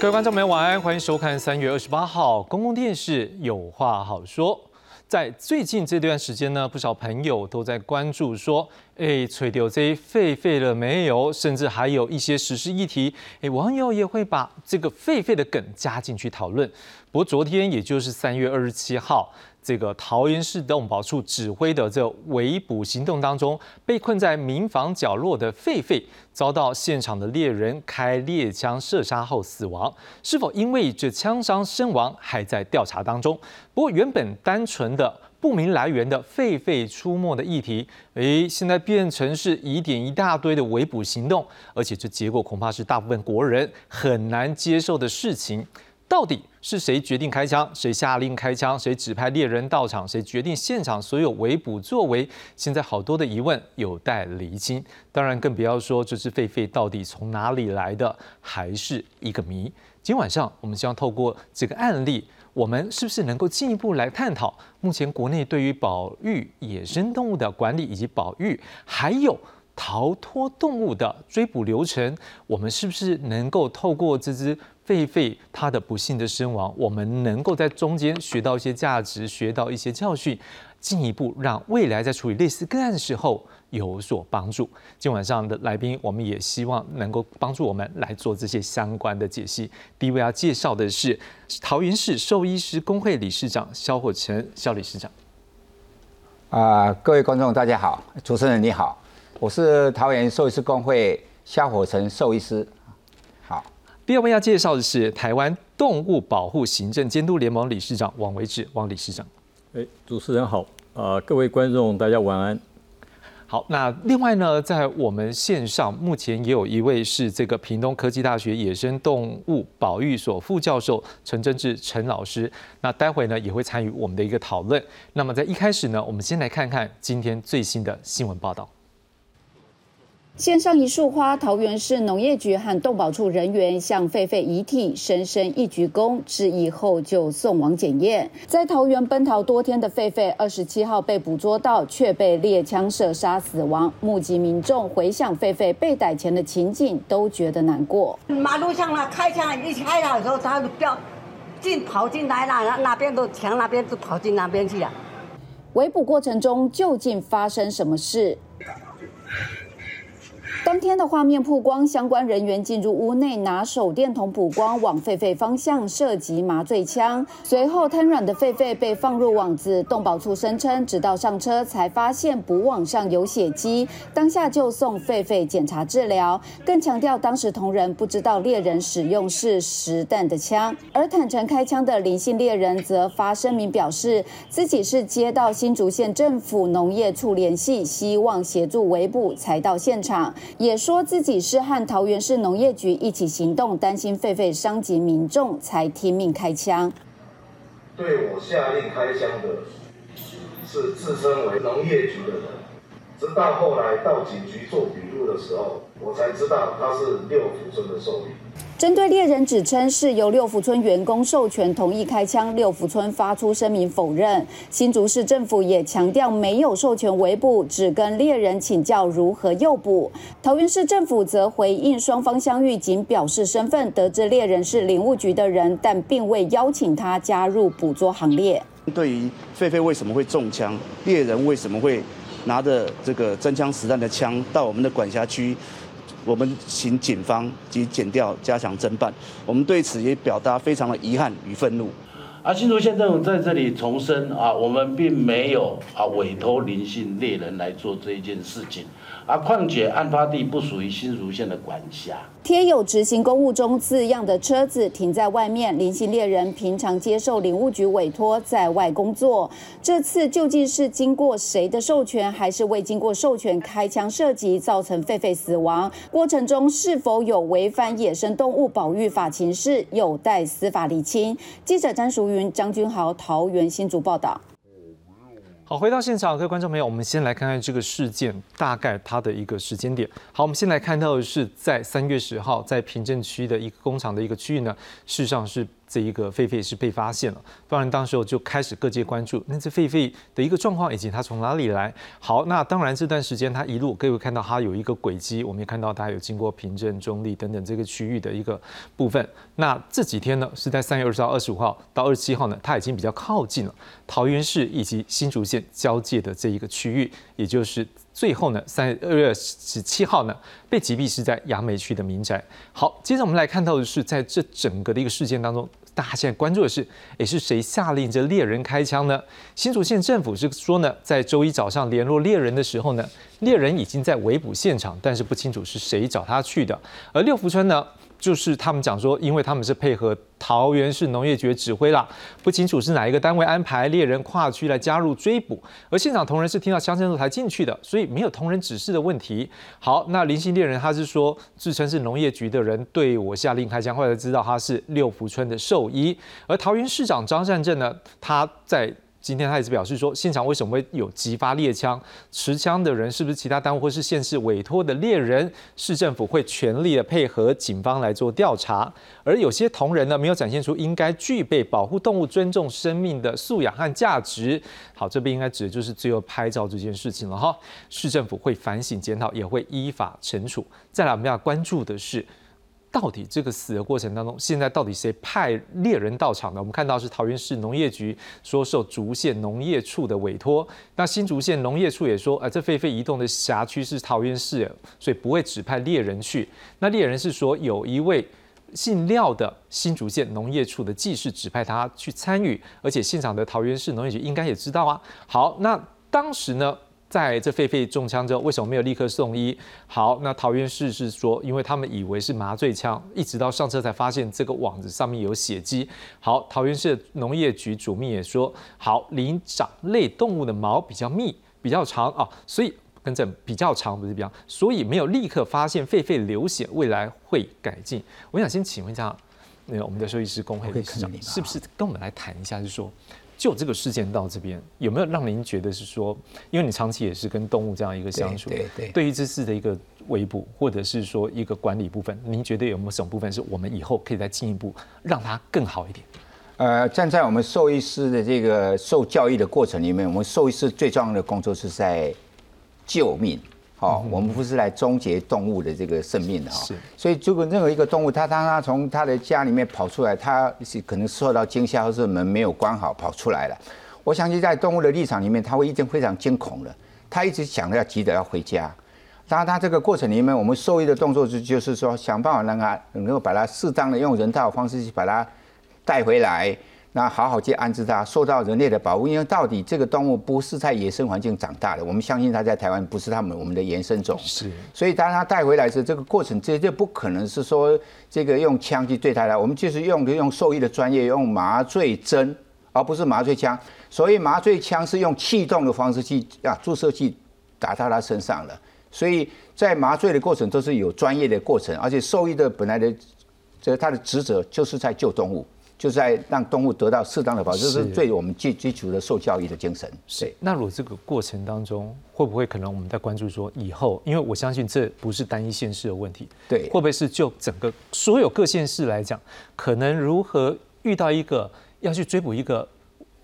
各位观众朋友，晚安，欢迎收看三月二十八号公共电视有话好说。在最近这段时间呢，不少朋友都在关注说，哎，吹掉这废废了没有？甚至还有一些时事议题，哎，网友也会把这个废废的梗加进去讨论。不过昨天，也就是三月二十七号。这个桃园市动保处指挥的这围捕行动当中，被困在民房角落的狒狒，遭到现场的猎人开猎枪射杀后死亡。是否因为这枪伤身亡，还在调查当中。不过，原本单纯的不明来源的狒狒出没的议题，诶，现在变成是疑点一大堆的围捕行动，而且这结果恐怕是大部分国人很难接受的事情。到底是谁决定开枪？谁下令开枪？谁指派猎人到场？谁决定现场所有围捕作为？现在好多的疑问有待厘清。当然，更不要说这只狒狒到底从哪里来的，还是一个谜。今晚上，我们希望透过这个案例，我们是不是能够进一步来探讨目前国内对于保育野生动物的管理以及保育，还有逃脱动物的追捕流程，我们是不是能够透过这只？狒狒它的不幸的身亡，我们能够在中间学到一些价值，学到一些教训，进一步让未来在处理类似个案的时候有所帮助。今晚上的来宾，我们也希望能够帮助我们来做这些相关的解析。第一位要介绍的是桃园市兽医师工会理事长肖火成肖理事长。啊，各位观众大家好，主持人你好，我是桃园兽医师工会肖火成兽医师。第二位要介绍的是台湾动物保护行政监督联盟理事长王维志，王理事长。哎，主持人好，啊，各位观众大家晚安。好，那另外呢，在我们线上目前也有一位是这个屏东科技大学野生动物保育所副教授陈真志陈老师，那待会呢也会参与我们的一个讨论。那么在一开始呢，我们先来看看今天最新的新闻报道。献上一束花，桃园市农业局和动保处人员向狒狒遗体深深一鞠躬，致意后就送往检验。在桃园奔逃多天的狒狒，二十七号被捕捉到，却被猎枪射杀死亡。目击民众回想狒狒被逮前的情景，都觉得难过。马路上了开枪，一开的时候，他就飙进跑进来了，那那边都墙那边都跑进那边去了。围捕过程中究竟发生什么事？当天的画面曝光，相关人员进入屋内，拿手电筒补光，往狒狒方向射击麻醉枪。随后，瘫软的狒狒被放入网子。动保处声称，直到上车才发现捕网上有血迹，当下就送狒狒检查治疗。更强调，当时同仁不知道猎人使用是实弹的枪。而坦诚开枪的林姓猎人则发声明表示，自己是接到新竹县政府农业处联系，希望协助围捕，才到现场。也说自己是和桃园市农业局一起行动，担心狒狒伤及民众，才听命开枪。对我下令开枪的是自称为农业局的人，直到后来到警局做笔录的时候，我才知道他是六福村的兽医。针对猎人指称是由六福村员工授权同意开枪，六福村发出声明否认。新竹市政府也强调没有授权围捕，只跟猎人请教如何诱捕。桃园市政府则回应双方相遇，仅表示身份，得知猎人是林务局的人，但并未邀请他加入捕捉行列。对于狒狒为什么会中枪，猎人为什么会拿着这个真枪实弹的枪到我们的管辖区？我们请警方及检调加强侦办，我们对此也表达非常的遗憾与愤怒。啊，新竹县政府在这里重申啊，我们并没有啊委托林姓猎人来做这一件事情。啊，况且案发地不属于新竹县的管辖。贴有执行公务中字样的车子停在外面，林姓猎人平常接受林务局委托在外工作。这次究竟是经过谁的授权，还是未经过授权开枪射击，造成狒狒死亡？过程中是否有违反野生动物保育法情事，有待司法厘清。记者张淑云、张君豪，桃园新竹报道。好，回到现场，各位观众朋友，我们先来看看这个事件大概它的一个时间点。好，我们先来看到的是在三月十号，在平镇区的一个工厂的一个区域呢，事实上是这一个狒狒是被发现了，当然当时候就开始各界关注那只狒狒的一个状况，以及它从哪里来。好，那当然这段时间它一路各位看到它有一个轨迹，我们也看到它有经过平镇、中立等等这个区域的一个部分。那这几天呢，是在三月二十号、二十五号到二十七号呢，它已经比较靠近了桃园市以及新竹县交界的这一个区域，也就是最后呢，三二月十七号呢，被击毙是在杨梅区的民宅。好，接着我们来看到的是，在这整个的一个事件当中，大家现在关注的是，诶，是谁下令这猎人开枪呢？新竹县政府是说呢，在周一早上联络猎人的时候呢，猎人已经在围捕现场，但是不清楚是谁找他去的。而六福村呢？就是他们讲说，因为他们是配合桃园市农业局指挥啦，不清楚是哪一个单位安排猎人跨区来加入追捕，而现场同仁是听到乡镇路才进去的，所以没有同仁指示的问题。好，那林姓猎人他是说自称是农业局的人对我下令开枪，后来知道他是六福村的兽医，而桃园市长张善政呢，他在。今天他也是表示说，现场为什么会有激发猎枪？持枪的人是不是其他单位或是县市委托的猎人？市政府会全力的配合警方来做调查。而有些同仁呢，没有展现出应该具备保护动物、尊重生命的素养和价值。好，这边应该指的就是最后拍照这件事情了哈。市政府会反省检讨，也会依法惩处。再来，我们要关注的是。到底这个死的过程当中，现在到底谁派猎人到场的？我们看到是桃园市农业局说受竹县农业处的委托，那新竹县农业处也说，呃，这狒狒移动的辖区是桃园市，所以不会指派猎人去。那猎人是说有一位姓廖的新竹县农业处的技师指派他去参与，而且现场的桃园市农业局应该也知道啊。好，那当时呢？在这狒狒中枪之后，为什么没有立刻送医？好，那桃园市是说，因为他们以为是麻醉枪，一直到上车才发现这个网子上面有血迹。好，桃园市农业局主秘也说，好，灵长类动物的毛比较密、比较长啊，所以跟这比较长不是比较，所以没有立刻发现狒狒流血，未来会改进。我想先请问一下，那个我们的兽医师工会理事长，是不是跟我们来谈一下，就是说？就这个事件到这边，有没有让您觉得是说，因为你长期也是跟动物这样一个相处，对对，对于这次的一个围捕，或者是说一个管理部分，您觉得有没有什么部分是我们以后可以再进一步让它更好一点？呃，站在我们兽医师的这个受教育的过程里面，我们兽医师最重要的工作是在救命。好，我们不是来终结动物的这个生命的哈，是。所以，如果任何一个动物，它当它从它的家里面跑出来，它是可能受到惊吓，或是门没有关好跑出来了。我相信在动物的立场里面，它会一定非常惊恐的，它一直想着要急着要回家。当然，它这个过程里面，我们兽医的动作就就是说，想办法让它能够把它适当的用人道方式去把它带回来。那好好去安置它，受到人类的保护。因为到底这个动物不是在野生环境长大的，我们相信它在台湾不是它们我们的原生种。是，所以当它带回来时，这个过程绝对不可能是说这个用枪去对它来，我们就是用用兽医的专业，用麻醉针，而不是麻醉枪。所以麻醉枪是用气动的方式去啊注射器打到它身上了。所以在麻醉的过程都是有专业的过程，而且兽医的本来的这他的职责就是在救动物。就在让动物得到适当的保护，这是最我们基基础的受教育的精神。是。那如果这个过程当中，会不会可能我们在关注说以后，因为我相信这不是单一县市的问题，对，会不会是就整个所有各县市来讲，可能如何遇到一个要去追捕一个，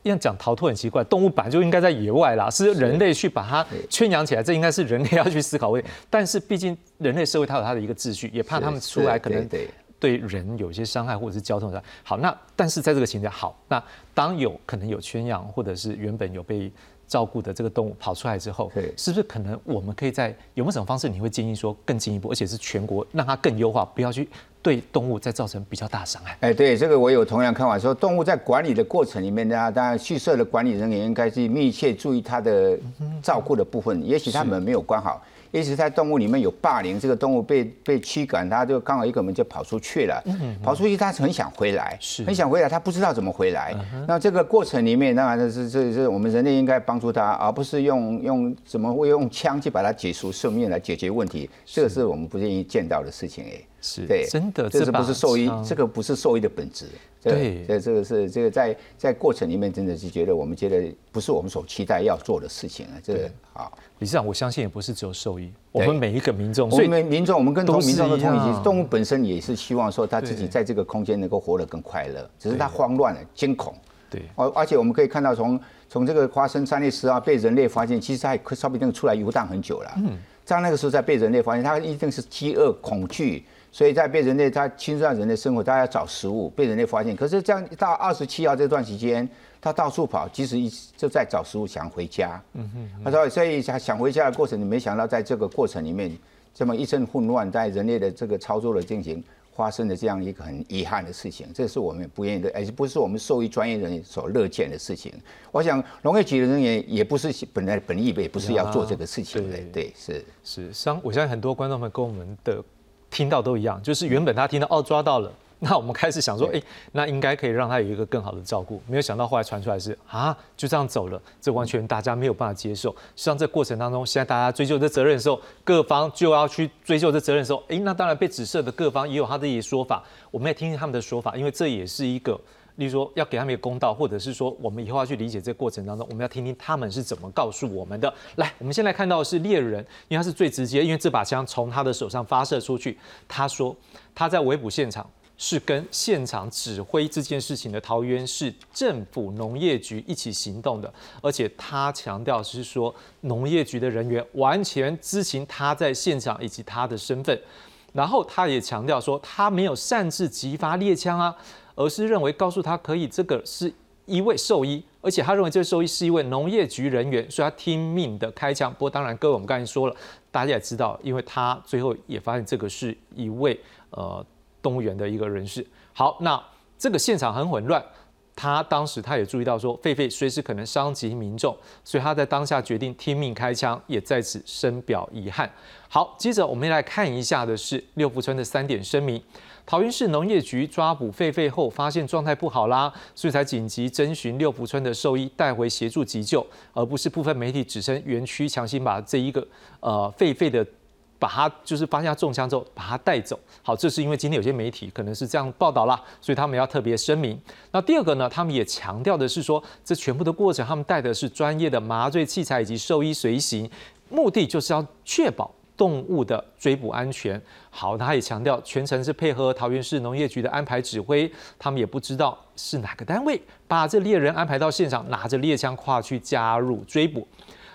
要讲逃脱很奇怪，动物本来就应该在野外啦，是人类去把它圈养起来，这应该是人类要去思考问题。但是毕竟人类社会它有它的一个秩序，也怕他们出来可能。对人有一些伤害，或者是交通上好，那但是在这个情况下，好，那当有可能有圈养，或者是原本有被照顾的这个动物跑出来之后，对，是不是可能我们可以在有没有什么方式，你会建议说更进一步，而且是全国让它更优化，不要去对动物再造成比较大伤害？哎，对，这个我有同样看法，说动物在管理的过程里面呢，当然畜舍的管理人员应该是密切注意它的照顾的部分，也许他们没有关好。一直在动物里面有霸凌，这个动物被被驱赶，它就刚好一个门就跑出去了。跑出去，它很想回来，很想回来，它不知道怎么回来。那这个过程里面，当然是这这我们人类应该帮助它，而不是用用怎么会用枪去把它解除生命来解决问题。这个是我们不愿意见到的事情哎。是对，真的，这是不是兽医？把这个不是兽医的本质。这个对这这个是这个在在过程里面，真的是觉得我们觉得不是我们所期待要做的事情啊。这个好，理事长，我相信也不是只有兽医，我们每一个民众，我所以们民众，我们跟都是同民众的同理动物本身也是希望说他自己在这个空间能够活得更快乐，只是它慌乱了、惊恐。对而而且我们可以看到从，从这个花生三类十二被人类发现，其实它也说不定出来游荡很久了。嗯，在那个时候在被人类发现，它一定是饥饿、恐惧，所以在被人类它侵占人类生活，它要找食物，被人类发现。可是这样到二十七号这段时间，它到处跑，其实一就在找食物，想回家。嗯哼，他说，所以想想回家的过程，你没想到在这个过程里面，这么一阵混乱，在人类的这个操作的进行。发生了这样一个很遗憾的事情，这是我们不愿意的，而且不是我们兽医专业人员所乐见的事情。我想农业局的人员也不是本来本意也不是要做这个事情的对，对，是是，像我相信很多观众们跟我们的听到都一样，就是原本他听到哦抓到了，那我们开始想说，哎、那应该可以让他有一个更好的照顾，没有想到后来传出来是啊就这样走了，这完全大家没有办法接受。实际上这过程当中，现在大家追究这责任的时候，各方就要去追究这责任的时候，哎、那当然被指涉的各方也有他的一些说法，我们也听听他们的说法，因为这也是一个。例如说，要给他们一个公道，或者是说，我们以后要去理解这个过程当中，我们要听听他们是怎么告诉我们的。来，我们先来看到的是猎人，因为他是最直接，因为这把枪从他的手上发射出去。他说他在围捕现场是跟现场指挥这件事情的桃园市政府农业局一起行动的，而且他强调是说，农业局的人员完全知情他在现场以及他的身份。然后他也强调说，他没有擅自激发猎枪啊，而是认为告诉他可以，这个是一位兽医，而且他认为这个兽医是一位农业局人员，所以他听命的开枪。不过当然，各位我们刚才说了，大家也知道，因为他最后也发现这个是一位呃动物园的一个人士。好，那这个现场很混乱。他当时他也注意到说，狒狒随时可能伤及民众，所以他在当下决定听命开枪，也在此深表遗憾。好，接着我们来看一下的是六福村的三点声明。桃园市农业局抓捕狒狒后，发现状态不好啦，所以才紧急征询六福村的兽医带回协助急救，而不是部分媒体指称园区强行把这一个呃狒狒的。把他就是发现他中枪之后，把他带走。好，这是因为今天有些媒体可能是这样报道啦，所以他们要特别声明。那第二个呢，他们也强调的是说，这全部的过程，他们带的是专业的麻醉器材以及兽医随行，目的就是要确保动物的追捕安全。好，他也强调全程是配合桃园市农业局的安排指挥，他们也不知道是哪个单位把这猎人安排到现场，拿着猎枪跨去加入追捕，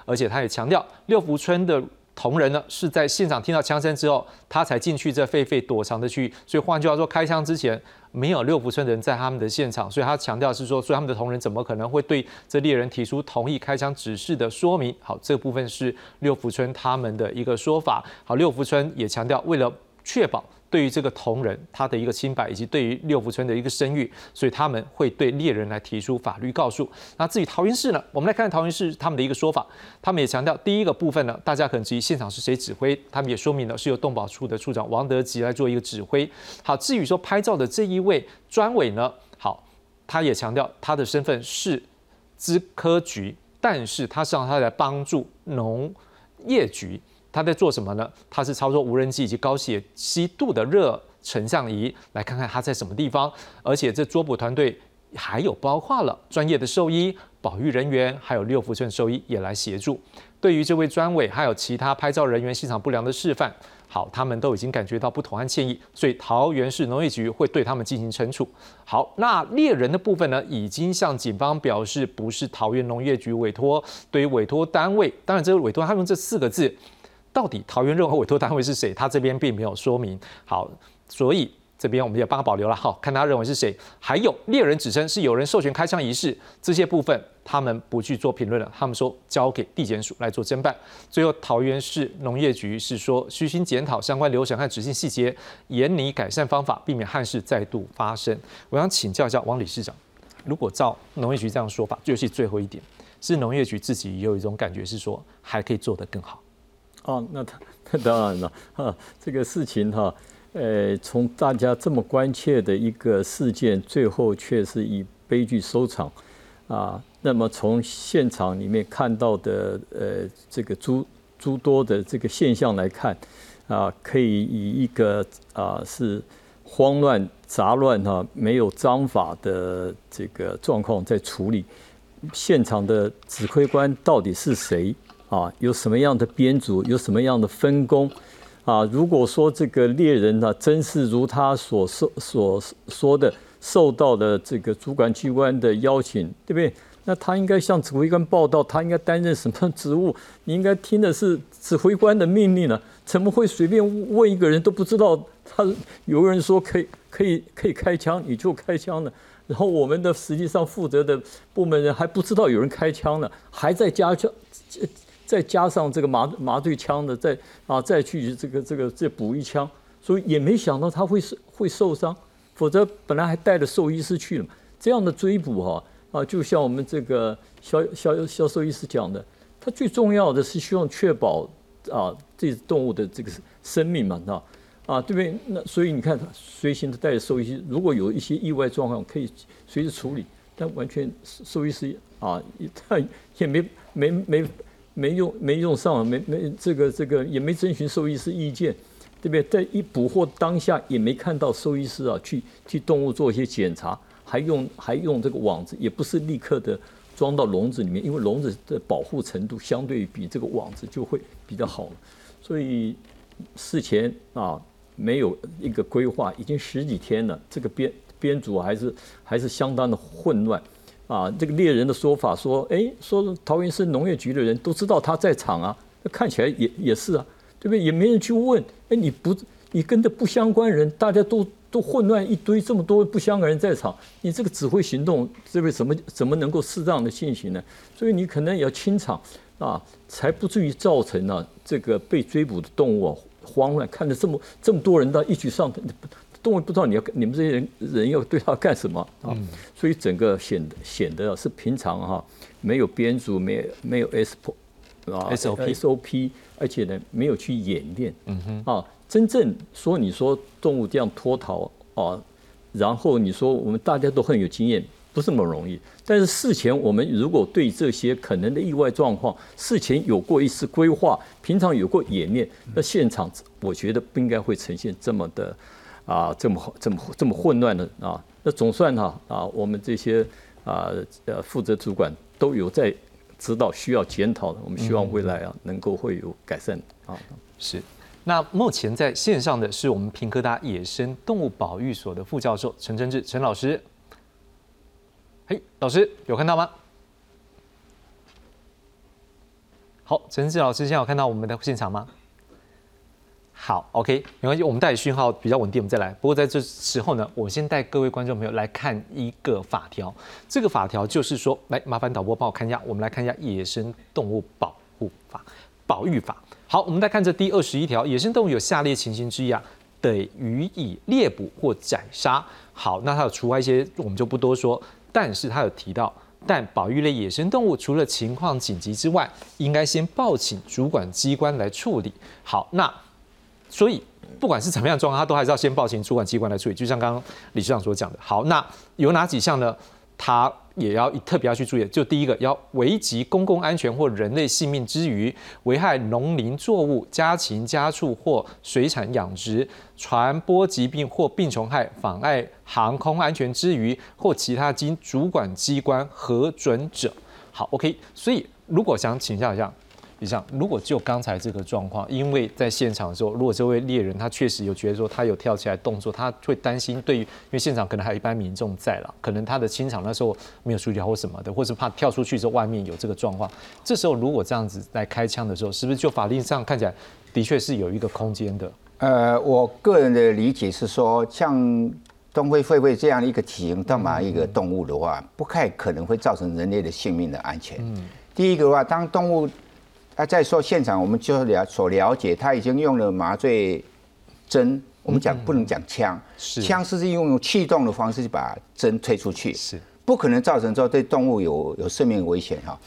而且他也强调六福村的。同仁呢是在现场听到枪声之后，他才进去这狒狒躲藏的区域。所以换句话说，开枪之前没有六福村人在他们的现场，所以他强调是说，所以他们的同仁怎么可能会对这猎人提出同意开枪指示的说明？好，这部分是六福村他们的一个说法。好，六福村也强调，为了确保。对于这个同仁他的一个清白，以及对于六福村的一个声誉，所以他们会对猎人来提出法律告诉。那至于桃园市呢，我们来看看桃园市他们的一个说法，他们也强调第一个部分呢，大家可能质疑现场是谁指挥，他们也说明了是由动保处的处长王德吉来做一个指挥。好，至于说拍照的这一位专委呢，好，他也强调他的身份是资科局，但是他实际上他在帮助农业局。他在做什么呢？他是操作无人机以及高解析度的热成像仪，来看看他在什么地方。而且这捉捕团队还有包括了专业的兽医、保育人员，还有六福村兽医也来协助。对于这位专委还有其他拍照人员现场不良的示范，好，他们都已经感觉到不同和歉意，所以桃园市农业局会对他们进行惩处。好，那猎人的部分呢，已经向警方表示不是桃园农业局委托，对于委托单位，当然这个委托他用这四个字。到底桃园任何委托单位是谁？他这边并没有说明。好，所以这边我们也帮他保留了。好，看他认为是谁。还有猎人指称是有人授权开枪仪式，这些部分他们不去做评论了。他们说交给地检署来做侦办。最后，桃园市农业局是说虚心检讨相关流程和执行细节，严拟改善方法，避免憾事再度发生。我想请教一下王理事长，如果照农业局这样说法，尤其最后一点，是农业局自己有一种感觉是说还可以做得更好。哦，那他那当然了，哈，这个事情哈，呃，从大家这么关切的一个事件，最后却是以悲剧收场，啊，那么从现场里面看到的呃这个诸诸多的这个现象来看，啊，可以以一个啊是慌乱杂乱哈，没有章法的这个状况在处理。现场的指挥官到底是谁啊？有什么样的编组？有什么样的分工？啊，如果说这个猎人呢，真是如他所说所说的，受到的这个主管机关的邀请，对不对？那他应该向指挥官报道，他应该担任什么职务？你应该听的是指挥官的命令呢？怎么会随便问一个人都不知道？他有人说可以可以可以开枪，你就开枪呢？然后我们的实际上负责的部门人还不知道有人开枪呢，还在加枪，再加上这个麻麻醉枪的，再啊再去这个这个再补一枪，所以也没想到他会受会受伤，否则本来还带着兽医师去了。这样的追捕哈啊，就像我们这个肖肖肖兽医师讲的，他最重要的是希望确保啊这动物的这个生命嘛，那。啊，对不对？那所以你看，随行的带着兽医师，如果有一些意外状况，可以随时处理。但完全兽医师啊，他也没没没没用没用上，没没这个这个也没征询兽医师意见，对不对？在一捕获当下也没看到兽医师啊去替动物做一些检查，还用还用这个网子，也不是立刻的装到笼子里面，因为笼子的保护程度相对比这个网子就会比较好，所以事前啊。没有一个规划，已经十几天了。这个编编组还是还是相当的混乱啊！这个猎人的说法说，哎，说桃园市农业局的人都知道他在场啊，那看起来也也是啊，对不对？也没人去问，哎，你不你跟着不相关人，大家都都混乱一堆，这么多不相关人在场，你这个指挥行动，这位怎么怎么能够适当的进行呢？所以你可能也要清场啊，才不至于造成呢这个被追捕的动物。啊慌乱，看着这么这么多人到一起上，动物不知道你要你们这些人人要对它干什么啊？所以整个显得显得是平常哈，没有编组，没没有 S P 啊 S O P S O P，而且呢没有去演练，嗯哼啊，真正说你说动物这样脱逃啊，然后你说我们大家都很有经验。不是那么容易，但是事前我们如果对这些可能的意外状况事前有过一次规划，平常有过演练，那现场我觉得不应该会呈现这么的啊这么这么这么混乱的啊。那总算哈啊，我们这些啊呃负责主管都有在指导需要检讨的，我们希望未来啊能够会有改善啊。是，那目前在线上的是我们平科大野生动物保育所的副教授陈真志陈老师。嘿老师有看到吗？好，陈志老师，现在有看到我们的现场吗？好，OK，没关系，我们带讯号比较稳定，我们再来。不过在这时候呢，我先带各位观众朋友来看一个法条。这个法条就是说，来麻烦导播帮我看一下，我们来看一下《野生动物保护法》《保育法》。好，我们再看这第二十一条，野生动物有下列情形之一啊，得予以猎捕或斩杀。好，那它有除外一些，我们就不多说。但是它有提到，但保育类野生动物除了情况紧急之外，应该先报请主管机关来处理。好，那所以不管是怎么样状况，他都还是要先报请主管机关来处理。就像刚刚理事长所讲的。好，那有哪几项呢？他也要特别要去注意，就第一个要危及公共安全或人类性命之余，危害农林作物、家禽家畜或水产养殖，传播疾病或病虫害，妨碍航空安全之余，或其他经主管机关核准者。好，OK，所以如果想请教一下。以上，如果就刚才这个状况，因为在现场的时候，如果这位猎人他确实有觉得说他有跳起来动作，他会担心对于，因为现场可能还有一般民众在了，可能他的清场那时候没有处理好或什么的，或是怕跳出去之后外面有这个状况，这时候如果这样子来开枪的时候，是不是就法律上看起来的确是有一个空间的？呃，我个人的理解是说，像东非狒狒这样一个体型这么一个动物的话，不太可能会造成人类的性命的安全。嗯，第一个的话，当动物那再说现场，我们就了所了解，他已经用了麻醉针。我们讲不能讲枪，枪是用气动的方式把针推出去，是不可能造成说对动物有有生命危险哈。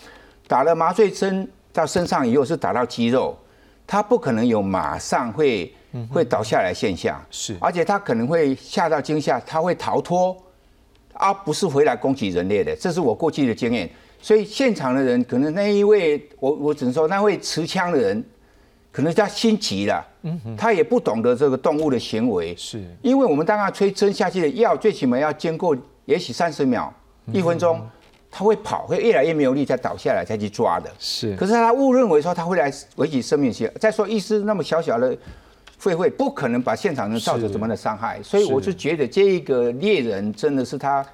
打了麻醉针到身上以后是打到肌肉，它不可能有马上会会倒下来现象，是而且它可能会吓到惊吓，它会逃脱，而不是回来攻击人类的。这是我过去的经验。所以现场的人可能那一位，我我只能说那位持枪的人，可能他心急了，嗯他也不懂得这个动物的行为，是。因为我们当他吹针下去的药，最起码要经过也许三十秒、一分钟，他会跑，会越来越没有力，才倒下来才去抓的。是，可是他误认为说他会来危及生命线。再说医师那么小小的狒狒，不可能把现场人造成什么的伤害，所以我就觉得这一个猎人真的是他。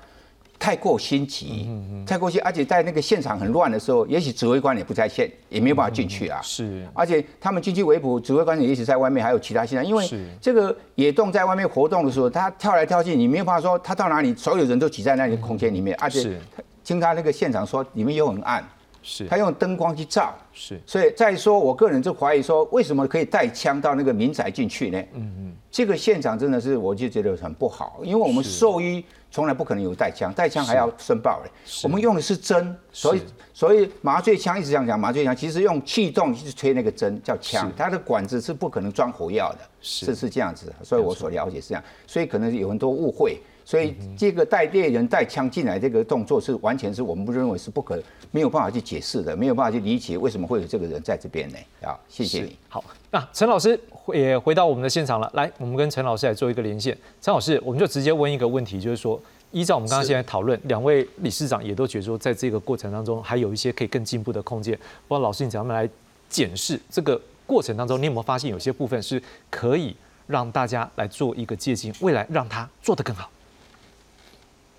太过心急，太过心，而且在那个现场很乱的时候，也许指挥官也不在线，也没有办法进去啊。是，而且他们进去围捕，指挥官也许在外面，还有其他现场。因为这个野洞在外面活动的时候，他跳来跳去，你没有办法说他到哪里，所有人都挤在那里空间里面。而且听他那个现场说，里面又很暗，是，他用灯光去照，是。所以再说，我个人就怀疑说，为什么可以带枪到那个民宅进去呢？嗯嗯，这个现场真的是我就觉得很不好，因为我们兽医。从来不可能有带枪，带枪还要申报嘞。我们用的是针，所以所以麻醉枪一直这样讲，麻醉枪其实用气动去吹那个针叫枪，它的管子是不可能装火药的，是是这样子。所以我所了解是这样，所以可能有很多误会。所以这个带猎人带枪进来这个动作是完全是我们不认为是不可没有办法去解释的，没有办法去理解为什么会有这个人在这边呢？啊，谢谢你。好，那陈老师也回到我们的现场了。来，我们跟陈老师来做一个连线。陈老师，我们就直接问一个问题，就是说，依照我们刚刚现在讨论，两位理事长也都觉得说，在这个过程当中还有一些可以更进步的空间。不知道老师你怎么来检视这个过程当中，你有没有发现有些部分是可以让大家来做一个借鉴，未来让他做得更好？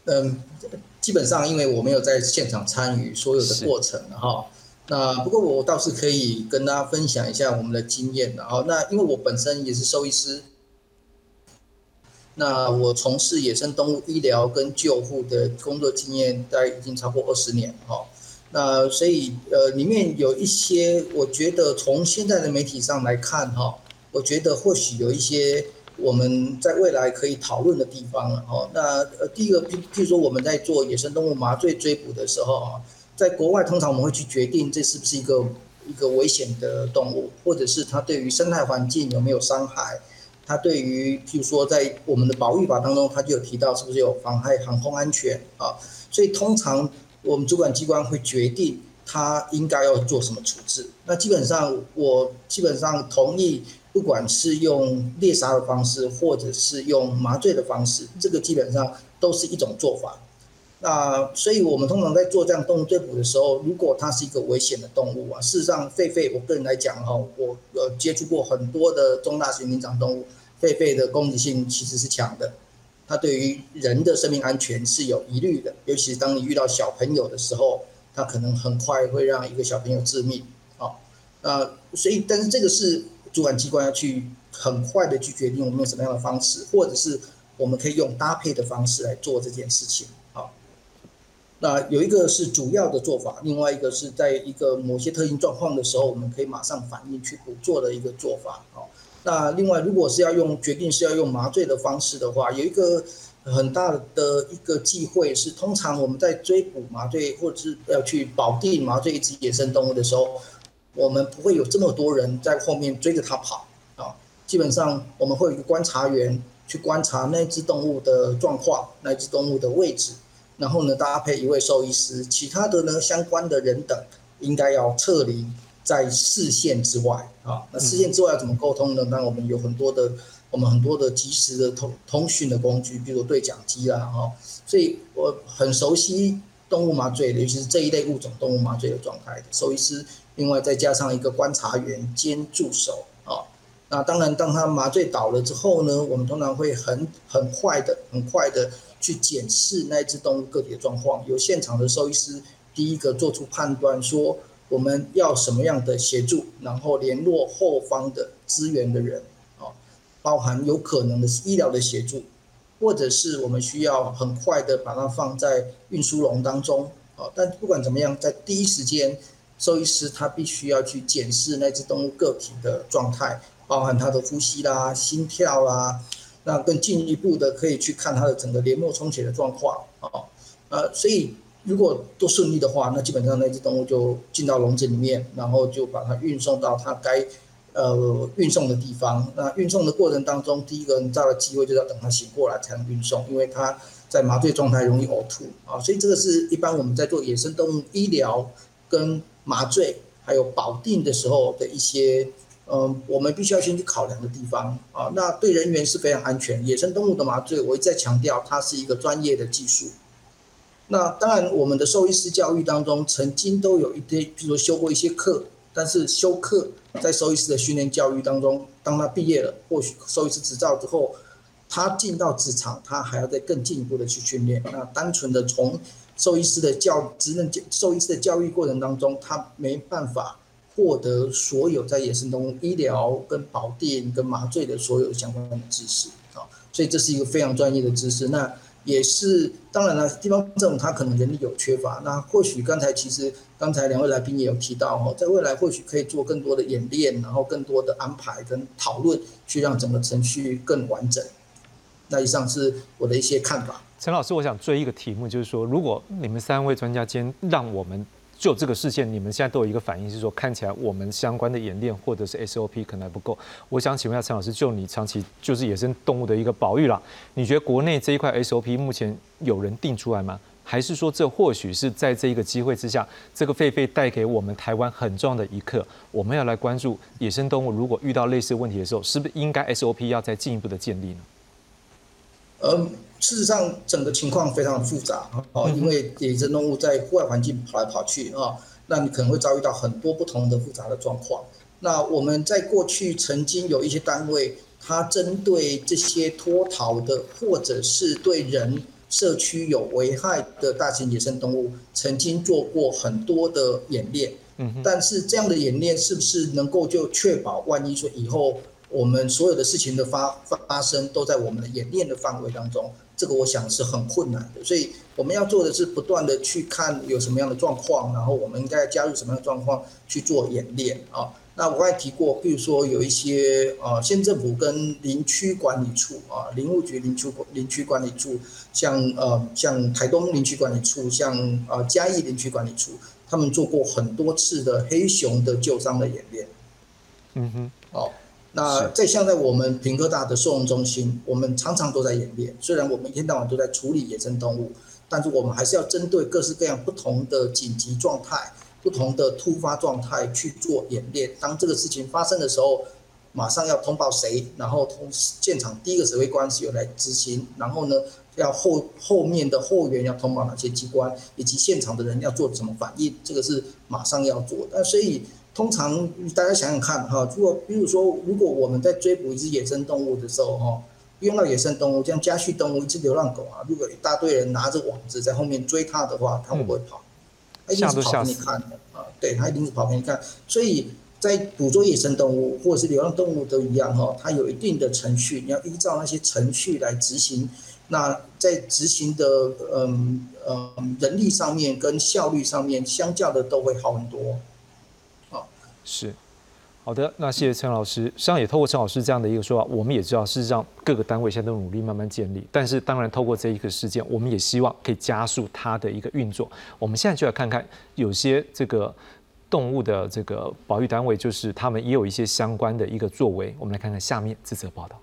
嗯，基本上因为我没有在现场参与所有的过程哈，那不过我倒是可以跟大家分享一下我们的经验的哈。那因为我本身也是兽医师，那我从事野生动物医疗跟救护的工作经验，大概已经超过二十年哈。那所以呃，里面有一些我觉得从现在的媒体上来看哈，我觉得或许有一些。我们在未来可以讨论的地方了哦。那呃，第一个，譬譬如说我们在做野生动物麻醉追捕的时候啊，在国外通常我们会去决定这是不是一个一个危险的动物，或者是它对于生态环境有没有伤害，它对于譬如说在我们的保育法当中，它就有提到是不是有妨害航空安全啊。所以通常我们主管机关会决定它应该要做什么处置。那基本上我基本上同意。不管是用猎杀的方式，或者是用麻醉的方式，这个基本上都是一种做法。那所以我们通常在做这样动物追捕的时候，如果它是一个危险的动物啊，事实上，狒狒，我个人来讲哈，我呃接触过很多的中大型灵长动物，狒狒的攻击性其实是强的，它对于人的生命安全是有疑虑的，尤其是当你遇到小朋友的时候，它可能很快会让一个小朋友致命。好，那所以但是这个是。主管机关要去很快的去决定我们用什么样的方式，或者是我们可以用搭配的方式来做这件事情。好，那有一个是主要的做法，另外一个是在一个某些特定状况的时候，我们可以马上反应去补做的一个做法。好，那另外如果是要用决定是要用麻醉的方式的话，有一个很大的一个忌讳是，通常我们在追捕麻醉或者是要去保定麻醉一只野生动物的时候。我们不会有这么多人在后面追着它跑啊！基本上我们会有一个观察员去观察那只动物的状况，那只动物的位置，然后呢搭配一位兽医师，其他的呢相关的人等应该要撤离在视线之外啊。那视线之外要怎么沟通呢？那我们有很多的我们很多的及时的通通讯的工具，比如对讲机啦哈。所以我很熟悉动物麻醉的，尤其是这一类物种动物麻醉的状态的兽医师。另外再加上一个观察员兼助手啊，那当然，当他麻醉倒了之后呢，我们通常会很很快的、很快的去检视那只动物个体的状况，由现场的兽医师第一个做出判断，说我们要什么样的协助，然后联络后方的支援的人啊，包含有可能的是医疗的协助，或者是我们需要很快的把它放在运输笼当中啊，但不管怎么样，在第一时间。兽医师他必须要去检视那只动物个体的状态，包含它的呼吸啦、心跳啦，那更进一步的可以去看它的整个黏膜充血的状况啊。呃，所以如果都顺利的话，那基本上那只动物就进到笼子里面，然后就把它运送到它该呃运送的地方。那运送的过程当中，第一个很大的机会就是要等它醒过来才能运送，因为它在麻醉状态容易呕吐啊。所以这个是一般我们在做野生动物医疗跟麻醉还有保定的时候的一些嗯，我们必须要先去考量的地方啊。那对人员是非常安全。野生动物的麻醉，我一再强调，它是一个专业的技术。那当然，我们的兽医师教育当中，曾经都有一些，比如说修过一些课，但是修课在兽医师的训练教育当中，当他毕业了，或许兽医师执照之后，他进到职场，他还要再更进一步的去训练。那单纯的从兽医师的教职能教兽医师的教育过程当中，他没办法。获得所有在野生动物医疗、跟保定、跟麻醉的所有相关的知识啊，所以这是一个非常专业的知识。那也是当然了，地方政府它可能人力有缺乏，那或许刚才其实刚才两位来宾也有提到哈，在未来或许可以做更多的演练，然后更多的安排跟讨论，去让整个程序更完整。那以上是我的一些看法。陈老师，我想追一个题目，就是说，如果你们三位专家间让我们。就这个事件，你们现在都有一个反应是说，看起来我们相关的演练或者是 SOP 可能还不够。我想请问一下陈老师，就你长期就是野生动物的一个保育啦，你觉得国内这一块 SOP 目前有人定出来吗？还是说这或许是在这一个机会之下，这个狒狒带给我们台湾很重要的一刻，我们要来关注野生动物，如果遇到类似问题的时候，是不是应该 SOP 要再进一步的建立呢？嗯。事实上，整个情况非常的复杂哦，因为野生动物在户外环境跑来跑去啊，那你可能会遭遇到很多不同的复杂的状况。那我们在过去曾经有一些单位，它针对这些脱逃的或者是对人社区有危害的大型野生动物，曾经做过很多的演练。嗯，但是这样的演练是不是能够就确保万一说以后我们所有的事情的发发生都在我们的演练的范围当中？这个我想是很困难的，所以我们要做的是不断的去看有什么样的状况，然后我们应该加入什么样的状况去做演练啊。那我刚才提过，比如说有一些呃县政府跟林区管理处啊，林务局林区林区管理处，像呃像台东林区管理处，像呃嘉义林区管理处，他们做过很多次的黑熊的救伤的演练。嗯哼，好。那在现在我们平科大的兽容中心，我们常常都在演练。虽然我们一天到晚都在处理野生动物，但是我们还是要针对各式各样不同的紧急状态、不同的突发状态去做演练。当这个事情发生的时候，马上要通报谁，然后通现场第一个指挥官是由来执行，然后呢，要后后面的后援要通报哪些机关，以及现场的人要做什么反应，这个是马上要做。那所以。通常大家想想看哈，如果比如说，如果我们在追捕一只野生动物的时候哈，用到野生动物，像家畜动物一只流浪狗啊，如果一大堆人拿着网子在后面追它的话，它会不会跑？它一定是跑给你看的啊，对，它一定是跑给你看。所以在捕捉野生动物或者是流浪动物都一样哈，它有一定的程序，你要依照那些程序来执行。那在执行的嗯嗯人力上面跟效率上面，相较的都会好很多。是，好的，那谢谢陈老师。实际上也透过陈老师这样的一个说法，我们也知道，事实上各个单位现在都努力慢慢建立。但是当然，透过这一个事件，我们也希望可以加速它的一个运作。我们现在就来看看，有些这个动物的这个保育单位，就是他们也有一些相关的一个作为。我们来看看下面这则报道。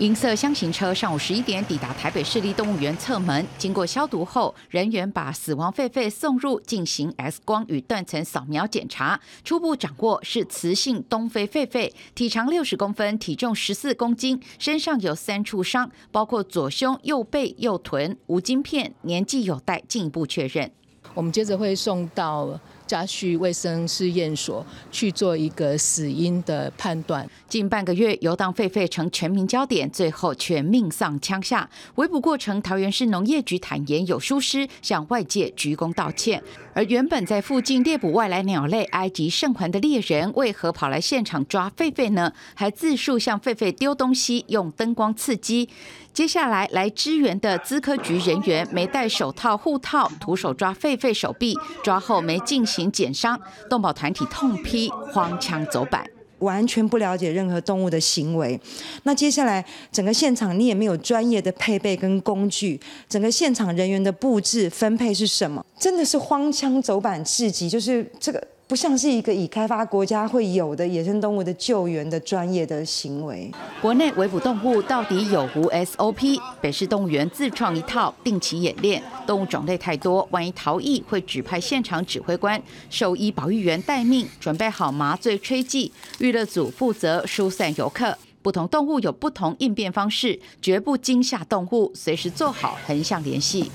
银色箱型车上午十一点抵达台北市立动物园侧门，经过消毒后，人员把死亡狒狒送入进行 X 光与断层扫描检查，初步掌握是雌性东非狒狒，体长六十公分，体重十四公斤，身上有三处伤，包括左胸、右背、右臀，无晶片，年纪有待进一步确认。我们接着会送到。家畜卫生试验所去做一个死因的判断。近半个月游荡狒狒成全民焦点，最后却命丧枪下。围捕过程，桃园市农业局坦言有疏失，向外界鞠躬道歉。而原本在附近猎捕外来鸟类埃及圣环的猎人，为何跑来现场抓狒狒呢？还自述向狒狒丢东西，用灯光刺激。接下来来支援的资科局人员没戴手套护套，徒手抓狒狒手臂，抓后没进行减伤，动保团体痛批荒腔走板，完全不了解任何动物的行为。那接下来整个现场你也没有专业的配备跟工具，整个现场人员的布置分配是什么？真的是荒腔走板至极，就是这个不像是一个已开发国家会有的野生动物的救援的专业的行为。国内围捕动物到底有无 SOP？北市动物园自创一套定期演练，动物种类太多，万一逃逸会指派现场指挥官、兽医、保育员待命，准备好麻醉吹剂，娱乐组负责疏散游客。不同动物有不同应变方式，绝不惊吓动物，随时做好横向联系。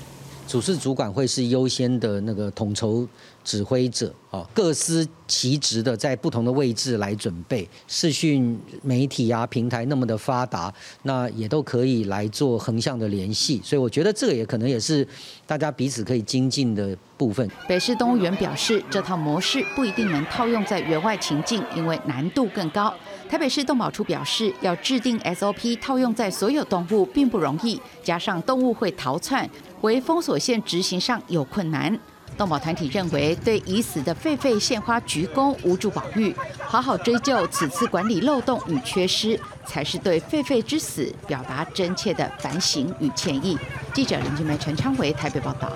主事主管会是优先的那个统筹指挥者，啊，各司其职的在不同的位置来准备。视讯媒体啊平台那么的发达，那也都可以来做横向的联系。所以我觉得这个也可能也是大家彼此可以精进的部分。北市动物园表示，这套模式不一定能套用在园外情境，因为难度更高。台北市动保处表示，要制定 SOP 套用在所有动物并不容易，加上动物会逃窜，为封锁线执行上有困难。动保团体认为，对已死的狒狒献花鞠躬，无助保育，好好追究此次管理漏洞与缺失，才是对狒狒之死表达真切的反省与歉意。记者林俊梅、陈昌维台北报道。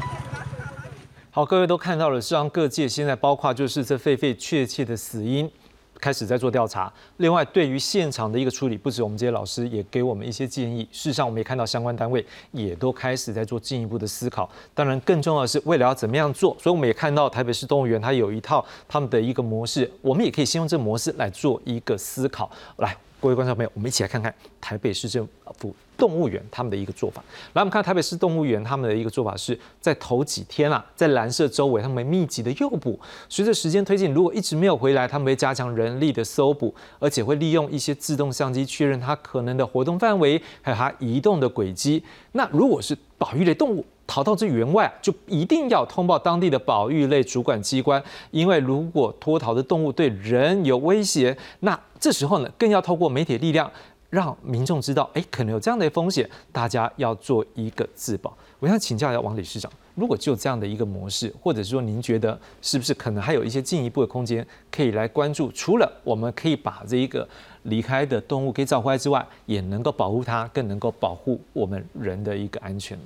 好，各位都看到了，是让各界现在包括就是这狒狒确切的死因。开始在做调查。另外，对于现场的一个处理，不止我们这些老师也给我们一些建议。事实上，我们也看到相关单位也都开始在做进一步的思考。当然，更重要的是，为了要怎么样做，所以我们也看到台北市动物园它有一套他们的一个模式，我们也可以先用这个模式来做一个思考。来。各位观众朋友，我们一起来看看台北市政府动物园他们的一个做法。来，我们看台北市动物园他们的一个做法是在头几天啊，在蓝色周围他们密集的诱捕。随着时间推进，如果一直没有回来，他们会加强人力的搜捕，而且会利用一些自动相机确认它可能的活动范围，还有它移动的轨迹。那如果是保育类动物，逃到这园外，就一定要通报当地的保育类主管机关，因为如果脱逃的动物对人有威胁，那这时候呢，更要透过媒体力量，让民众知道，哎，可能有这样的风险，大家要做一个自保。我想请教一下王理事长，如果就这样的一个模式，或者说您觉得是不是可能还有一些进一步的空间，可以来关注？除了我们可以把这一个离开的动物给找回来之外，也能够保护它，更能够保护我们人的一个安全呢？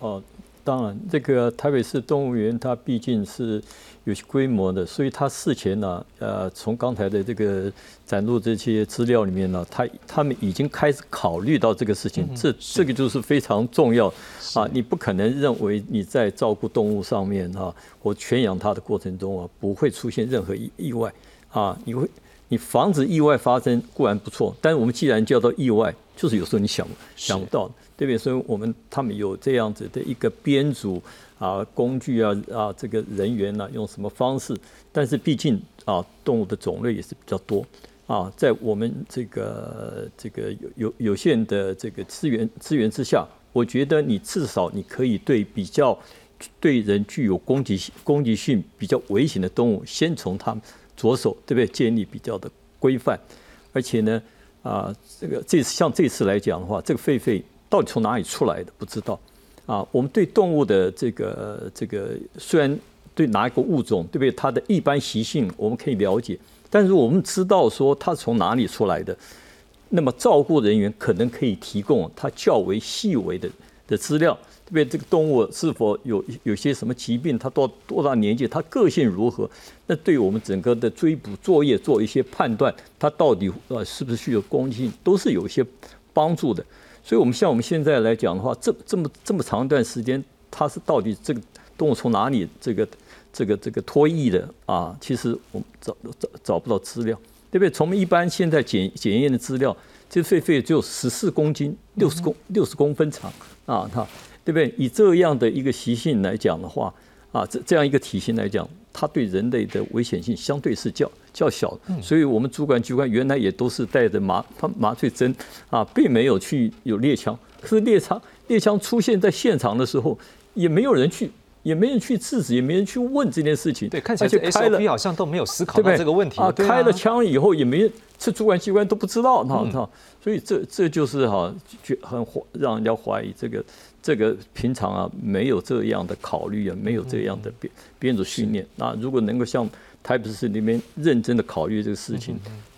哦。当然，这个台北市动物园它毕竟是有些规模的，所以它事前呢，呃，从刚才的这个展露这些资料里面呢，他他们已经开始考虑到这个事情，这这个就是非常重要啊！你不可能认为你在照顾动物上面啊，我圈养它的过程中啊，不会出现任何意意外啊！你会你防止意外发生固然不错，但是我们既然叫做意外，就是有时候你想想不到。对不对？所以我们他们有这样子的一个编组啊，工具啊啊，这个人员呢，用什么方式？但是毕竟啊，动物的种类也是比较多啊，在我们这个这个有有有限的这个资源资源之下，我觉得你至少你可以对比较对人具有攻击性、攻击性比较危险的动物，先从它们着手，对不对？建立比较的规范，而且呢，啊，这个这次像这次来讲的话，这个狒狒。到底从哪里出来的不知道，啊，我们对动物的这个这个虽然对哪一个物种对不对，它的一般习性我们可以了解，但是我们知道说它从哪里出来的，那么照顾人员可能可以提供它较为细微的的资料，对不对？这个动物是否有有些什么疾病？它多多大年纪？它个性如何？那对我们整个的追捕作业做一些判断，它到底呃是不是具有攻击性，都是有一些帮助的。所以，我们像我们现在来讲的话，这这么这么长一段时间，它是到底这个动物从哪里这个这个这个脱逸的啊？其实我们找找找不到资料，对不对？从一般现在检检验的资料，这狒狒只有十四公斤，六十公六十公分长啊，它对不对？以这样的一个习性来讲的话，啊，这这样一个体型来讲，它对人类的危险性相对是较。较小，所以我们主管机关原来也都是带着麻麻醉针啊，并没有去有猎枪。可是猎枪猎枪出现在现场的时候，也没有人去，也没人去制止，也没人去问这件事情。对，看起来 SOP 好像都没有思考到这个问题啊。开了枪以后，也没这主管机关都不知道，那那，所以这这就是哈，觉很让人家怀疑这个这个平常啊没有这样的考虑啊，没有这样的编编组训练。那如果能够像。台北市里面认真的考虑这个事情，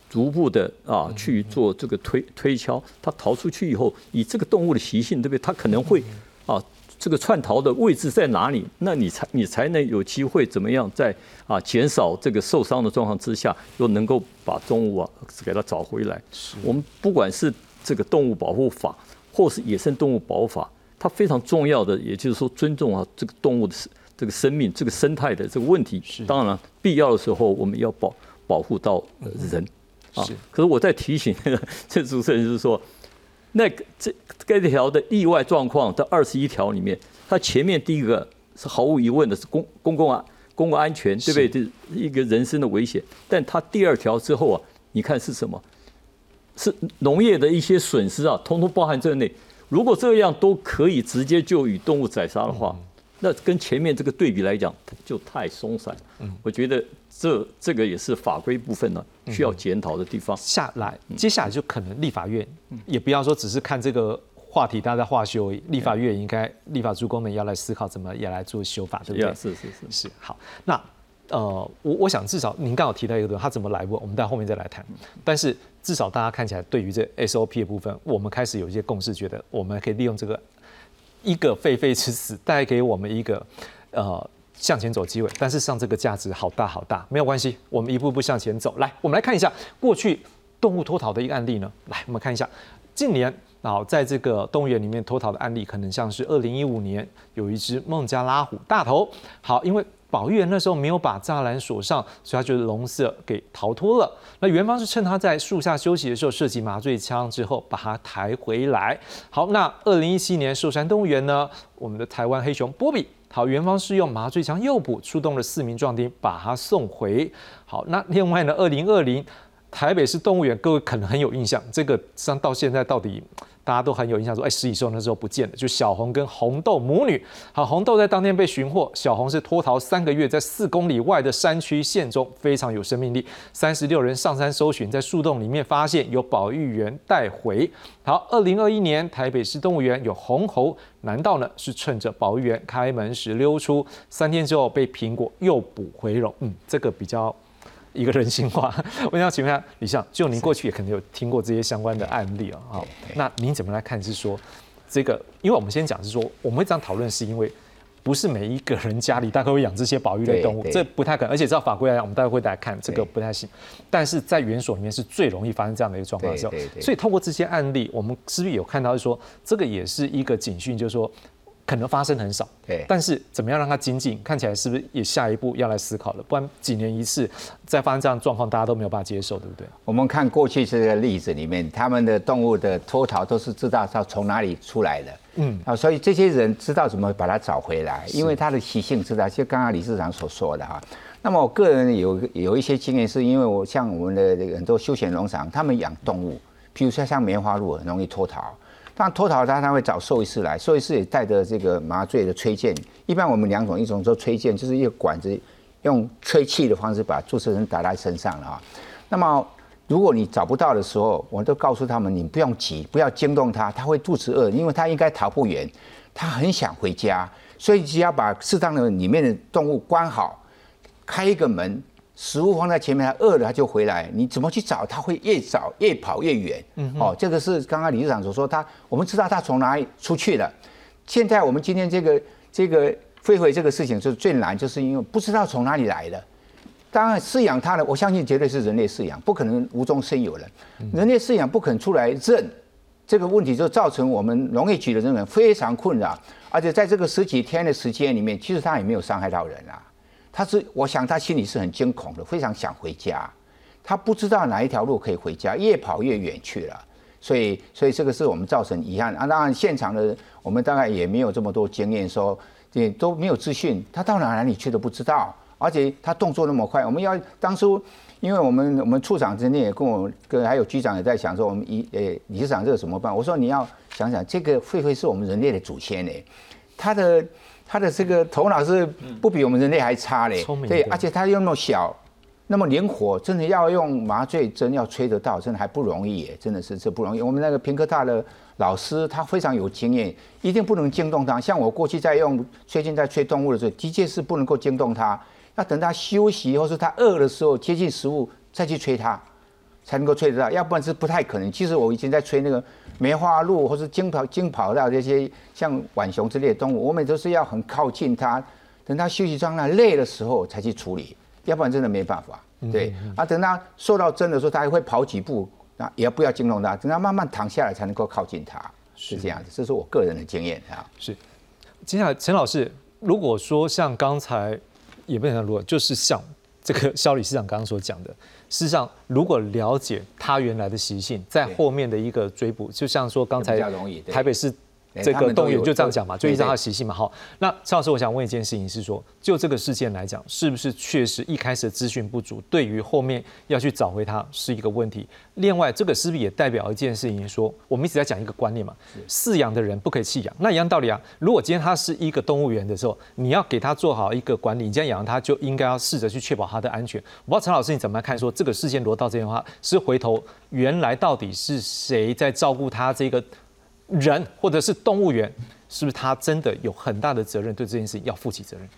逐步的啊去做这个推推敲。它逃出去以后，以这个动物的习性，对不对？它可能会啊这个窜逃的位置在哪里？那你才你才能有机会怎么样在啊减少这个受伤的状况之下，又能够把动物啊给它找回来。我们不管是这个动物保护法，或是野生动物保护法，它非常重要的，也就是说尊重啊这个动物的这个生命、这个生态的这个问题。当然了，必要的时候我们要保保护到人啊。可是我在提醒 这主持人就是说。那这该条的意外状况的二十一条里面，它前面第一个是毫无疑问的是公公共啊公共安全，对不对？这一个人身的危险。但它第二条之后啊，你看是什么？是农业的一些损失啊，通通包含在内。如果这样都可以直接就与动物宰杀的话，那跟前面这个对比来讲，就太松散。嗯，我觉得。这这个也是法规部分呢，需要检讨的地方。下来，接下来就可能立法院，也不要说只是看这个话题，大家在话修，立法院应该立法诸公们要来思考怎么也来做修法，对不对？是是是是。好，那呃，我我想至少您刚好提到一个东西，他怎么来问，我们在后面再来谈。但是至少大家看起来对于这 SOP 的部分，我们开始有一些共识，觉得我们可以利用这个一个狒狒之死带给我们一个呃。向前走机会，但是上这个价值好大好大，没有关系，我们一步步向前走。来，我们来看一下过去动物脱逃的一个案例呢。来，我们看一下近年啊，在这个动物园里面脱逃的案例，可能像是二零一五年有一只孟加拉虎大头，好，因为保育员那时候没有把栅栏锁上，所以它就笼色给逃脱了。那元芳是趁他在树下休息的时候，射击麻醉枪之后把他抬回来。好，那二零一七年寿山动物园呢，我们的台湾黑熊波比。好，元芳是用麻醉枪诱捕，出动了四名壮丁，把他送回。好，那另外呢？二零二零台北市动物园，各位可能很有印象，这个上到现在到底？大家都很有印象，说哎，十几岁那时候不见了，就小红跟红豆母女。好，红豆在当天被寻获，小红是脱逃三个月，在四公里外的山区县中非常有生命力。三十六人上山搜寻，在树洞里面发现有保育员带回。好，二零二一年台北市动物园有红猴，难道呢是趁着保育员开门时溜出？三天之后被苹果诱捕回笼。嗯，这个比较。一个人性化，我想请问一下李相，就您过去也可能有听过这些相关的案例啊，好，那您怎么来看？是说这个，因为我们先讲是说，我们会这样讨论，是因为不是每一个人家里大概会养这些保育类动物，这不太可能，而且照法规来讲，我们大概会来看这个不太行。但是在园所里面是最容易发生这样的一个状况的时候，所以透过这些案例，我们是不是有看到是说，这个也是一个警讯，就是说。可能发生很少，对，但是怎么样让它精进？看起来是不是也下一步要来思考了？不然几年一次再发生这样的状况，大家都没有办法接受，对不对？我们看过去这个例子里面，他们的动物的脱逃都是知道它从哪里出来的，嗯，啊，所以这些人知道怎么把它找回来，因为它的习性知道，就刚刚李市长所说的哈。那么我个人有有一些经验，是因为我像我们的很多休闲农场，他们养动物，譬如说像棉花鹿很容易脱逃。那脱逃他他会找兽医师来，兽医师也带着这个麻醉的吹箭。一般我们两种，一种说吹箭，就是一个管子用吹气的方式把注射针打在身上了啊。那么如果你找不到的时候，我都告诉他们，你不用急，不要惊动他，他会肚子饿，因为他应该逃不远，他很想回家，所以只要把适当的里面的动物关好，开一个门。食物放在前面，它饿了它就回来。你怎么去找？它会越找越跑越远。嗯，哦，这个是刚刚理事长所说，他我们知道它从哪里出去了。现在我们今天这个这个飞回这个事情是最难，就是因为不知道从哪里来的。当然饲养它的，我相信绝对是人类饲养，不可能无中生有的。人类饲养不肯出来认这个问题，就造成我们农业局的人员非常困扰。而且在这个十几天的时间里面，其实它也没有伤害到人啊。他是，我想他心里是很惊恐的，非常想回家。他不知道哪一条路可以回家，越跑越远去了。所以，所以这个是我们造成遗憾啊。当然，现场的我们大概也没有这么多经验，说也都没有资讯，他到哪哪里去都不知道。而且他动作那么快，我们要当初，因为我们我们处长今天也跟我跟还有局长也在想说，我们一呃理事长这个怎么办？我说你要想想，这个会不会是我们人类的祖先呢？他的。他的这个头脑是不比我们人类还差嘞，对，而且他又那么小，那么灵活，真的要用麻醉针要吹得到，真的还不容易耶，真的是这不容易。我们那个平科大的老师，他非常有经验，一定不能惊动他。像我过去在用，最近在吹动物的时候，的确是不能够惊动他，要等他休息或是他饿的时候接近食物再去吹他。才能够吹得到，要不然是不太可能。其实我以前在吹那个梅花鹿或是金跑金跑道这些像浣熊之类的动物，我们都是要很靠近它，等它休息状态累的时候才去处理，要不然真的没办法。对，啊，等它受到针的时候，它还会跑几步，那也不要惊动它，等它慢慢躺下来才能够靠近它，是这样子。这是我个人的经验啊。是，接下来陈老师，如果说像刚才也不能讲如果，就是像这个肖理事长刚刚所讲的。事实上，如果了解他原来的习性，在后面的一个追捕，就像说刚才台北市。这个动物园就这样讲嘛，就依照它的习性嘛。好，那陈老师，我想问一件事情是说，就这个事件来讲，是不是确实一开始的资讯不足，对于后面要去找回它是一个问题？另外，这个是不是也代表一件事情，说我们一直在讲一个观念嘛，饲养的人不可以弃养。那一样道理啊，如果今天它是一个动物园的时候，你要给它做好一个管理，你这样养它就应该要试着去确保它的安全。我不知道陈老师你怎么看？说这个事件罗到这边的话，是回头原来到底是谁在照顾它这个？人或者是动物园，是不是他真的有很大的责任？对这件事情要负起责任？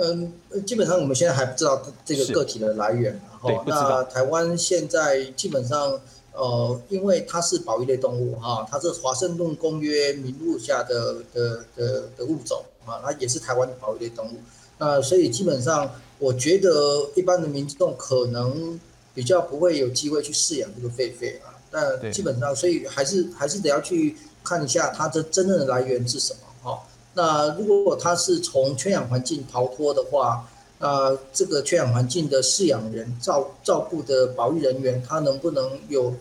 嗯，基本上我们现在还不知道这个个体的来源。对，那台湾现在基本上，呃，因为它是保育类动物哈，它是华盛顿公约名录下的的的的物种啊，它也是台湾的保育类动物。那所以基本上，我觉得一般的民众可能比较不会有机会去饲养这个狒狒啊。那基本上，所以还是还是得要去看一下它的真正的来源是什么哈。那如果它是从圈养环境逃脱的话，那这个圈养环境的饲养人照照顾的保育人员，他能不能有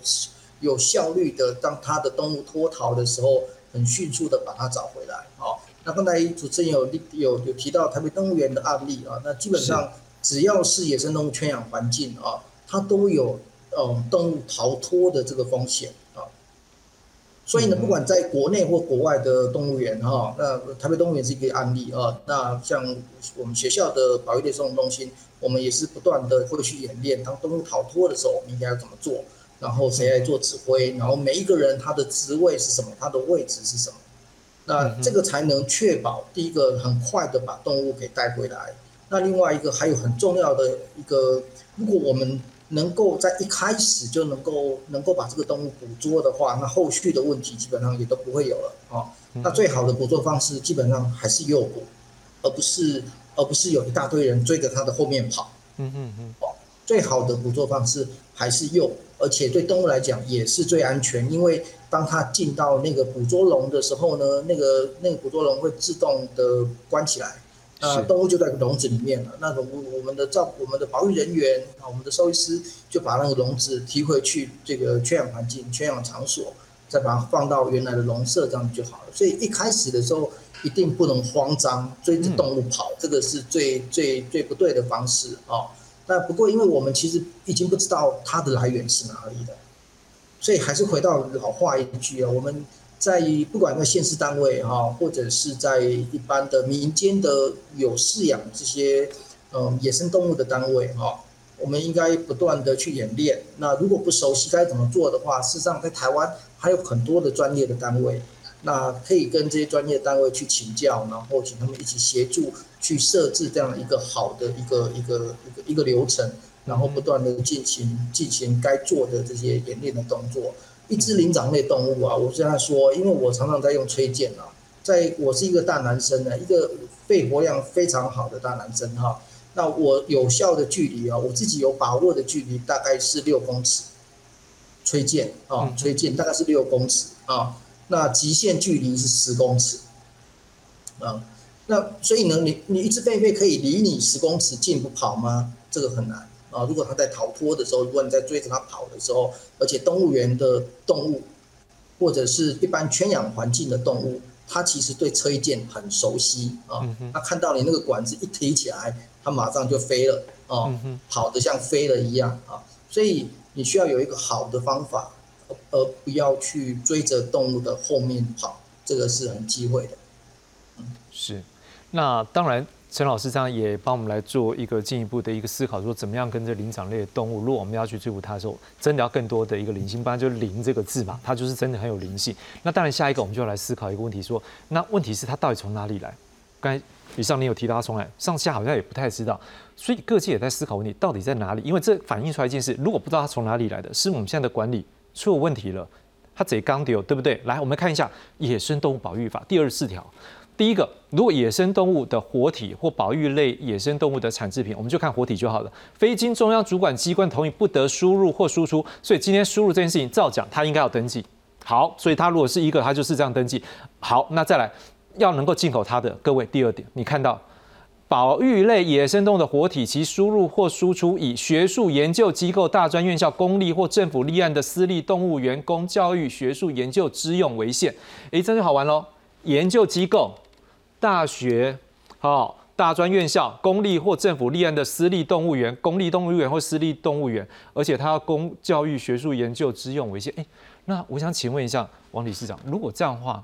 有效率的，当他的动物脱逃的时候，很迅速的把它找回来？好，那刚才主持人有有有提到台北动物园的案例啊，那基本上只要是野生动物圈养环境啊，它都有。嗯，动物逃脱的这个风险啊，所以呢，不管在国内或国外的动物园哈，那台北动物园是一个案例啊。那像我们学校的保育类生物中心，我们也是不断的会去演练，当动物逃脱的时候，我们应该要怎么做，然后谁来做指挥，然后每一个人他的职位是什么，他的位置是什么，那这个才能确保第一个很快的把动物给带回来。那另外一个还有很重要的一个，如果我们能够在一开始就能够能够把这个动物捕捉的话，那后续的问题基本上也都不会有了啊。那最好的捕捉方式基本上还是诱捕，而不是而不是有一大堆人追着它的后面跑。嗯嗯嗯。哦最好的捕捉方式还是诱，而且对动物来讲也是最安全，因为当它进到那个捕捉笼的时候呢，那个那个捕捉笼会自动的关起来。那动物就在笼子里面了。那我我们的照我们的保育人员啊，我们的兽医师就把那个笼子提回去这个圈养环境、圈养场所，再把它放到原来的笼舍，这样就好了。所以一开始的时候一定不能慌张，追着动物跑，这个是最最最不对的方式啊。那不过因为我们其实已经不知道它的来源是哪里的，所以还是回到老话一句啊，我们。在不管在县市单位哈，或者是在一般的民间的有饲养这些嗯野生动物的单位哈，我们应该不断的去演练。那如果不熟悉该怎么做的话，事实上在台湾还有很多的专业的单位，那可以跟这些专业单位去请教，然后请他们一起协助去设置这样一个好的一个一个一个一个流程，然后不断的进行进行该做的这些演练的动作。一只灵长类动物啊，我这样说，因为我常常在用吹剑啊，在我是一个大男生呢，一个肺活量非常好的大男生哈，那我有效的距离啊，我自己有把握的距离大概是六公尺，吹剑啊，吹剑大概是六公尺啊，那极限距离是十公尺，啊，那所以呢，你你一只狒狒可以离你十公尺近不跑吗？这个很难。啊，如果它在逃脱的时候，如果你在追着它跑的时候，而且动物园的动物或者是一般圈养环境的动物，它其实对车剑很熟悉啊。它看到你那个管子一提起来，它马上就飞了啊，跑得像飞了一样啊。所以你需要有一个好的方法，而不要去追着动物的后面跑，这个是很忌讳的。嗯，是。那当然。陈老师这样也帮我们来做一个进一步的一个思考，说怎么样跟这灵长类的动物，如果我们要去追捕它的时候，真的要更多的一个灵性，不然就灵这个字嘛，它就是真的很有灵性。那当然，下一个我们就要来思考一个问题，说那问题是它到底从哪里来？刚才以上，你有提到它从来上下好像也不太知道，所以各界也在思考问题到底在哪里？因为这反映出来一件事，如果不知道它从哪里来的，是我们现在的管理出了问题了。它贼刚丢，对不对？来，我们看一下《野生动物保育法》第二十四条。第一个，如果野生动物的活体或保育类野生动物的产制品，我们就看活体就好了。非经中央主管机关同意，不得输入或输出。所以今天输入这件事情，照讲它应该要登记。好，所以它如果是一个，它就是这样登记。好，那再来要能够进口它的，各位，第二点，你看到保育类野生动物的活体，其输入或输出以学术研究机构、大专院校、公立或政府立案的私立动物园供教育、学术研究之用为限。诶，这就好玩喽，研究机构。大学、好大专院校、公立或政府立案的私立动物园、公立动物园或私立动物园，而且它要供教育、学术研究之用为先。哎，那我想请问一下王理事长，如果这样的话，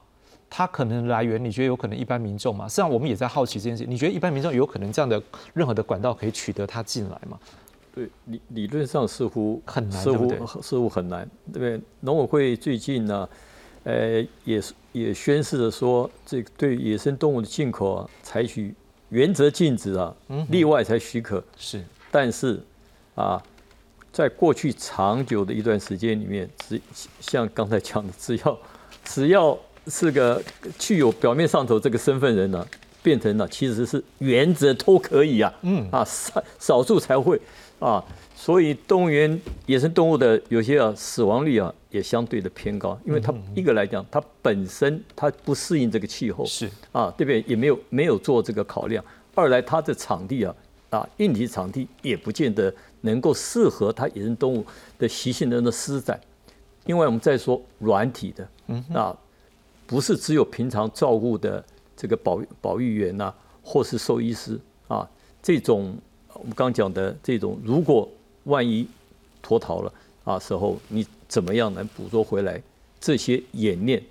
它可能来源，你觉得有可能一般民众吗？实际上我们也在好奇这件事，你觉得一般民众有可能这样的任何的管道可以取得它进来吗？对，理理论上似乎很难，似乎似乎很难，对不对？农委会最近呢？呃，也是也宣示着说，这个对野生动物的进口啊，采取原则禁止啊，例外才许可。是，但是啊，在过去长久的一段时间里面，只像刚才讲的，只要只要是个具有表面上头这个身份人呢，变成了其实是原则都可以啊。嗯啊，少少数才会啊。所以动物园野生动物的有些啊死亡率啊也相对的偏高，因为它一个来讲，它本身它不适应这个气候，是啊，对不对？也没有没有做这个考量。二来它的场地啊啊硬体场地也不见得能够适合它野生动物的习性的那施展。另外我们再说软体的，啊，不是只有平常照顾的这个保保育员呐，或是兽医师啊，这种我们刚讲的这种如果。万一脱逃了啊时候，你怎么样能捕捉回来？这些演练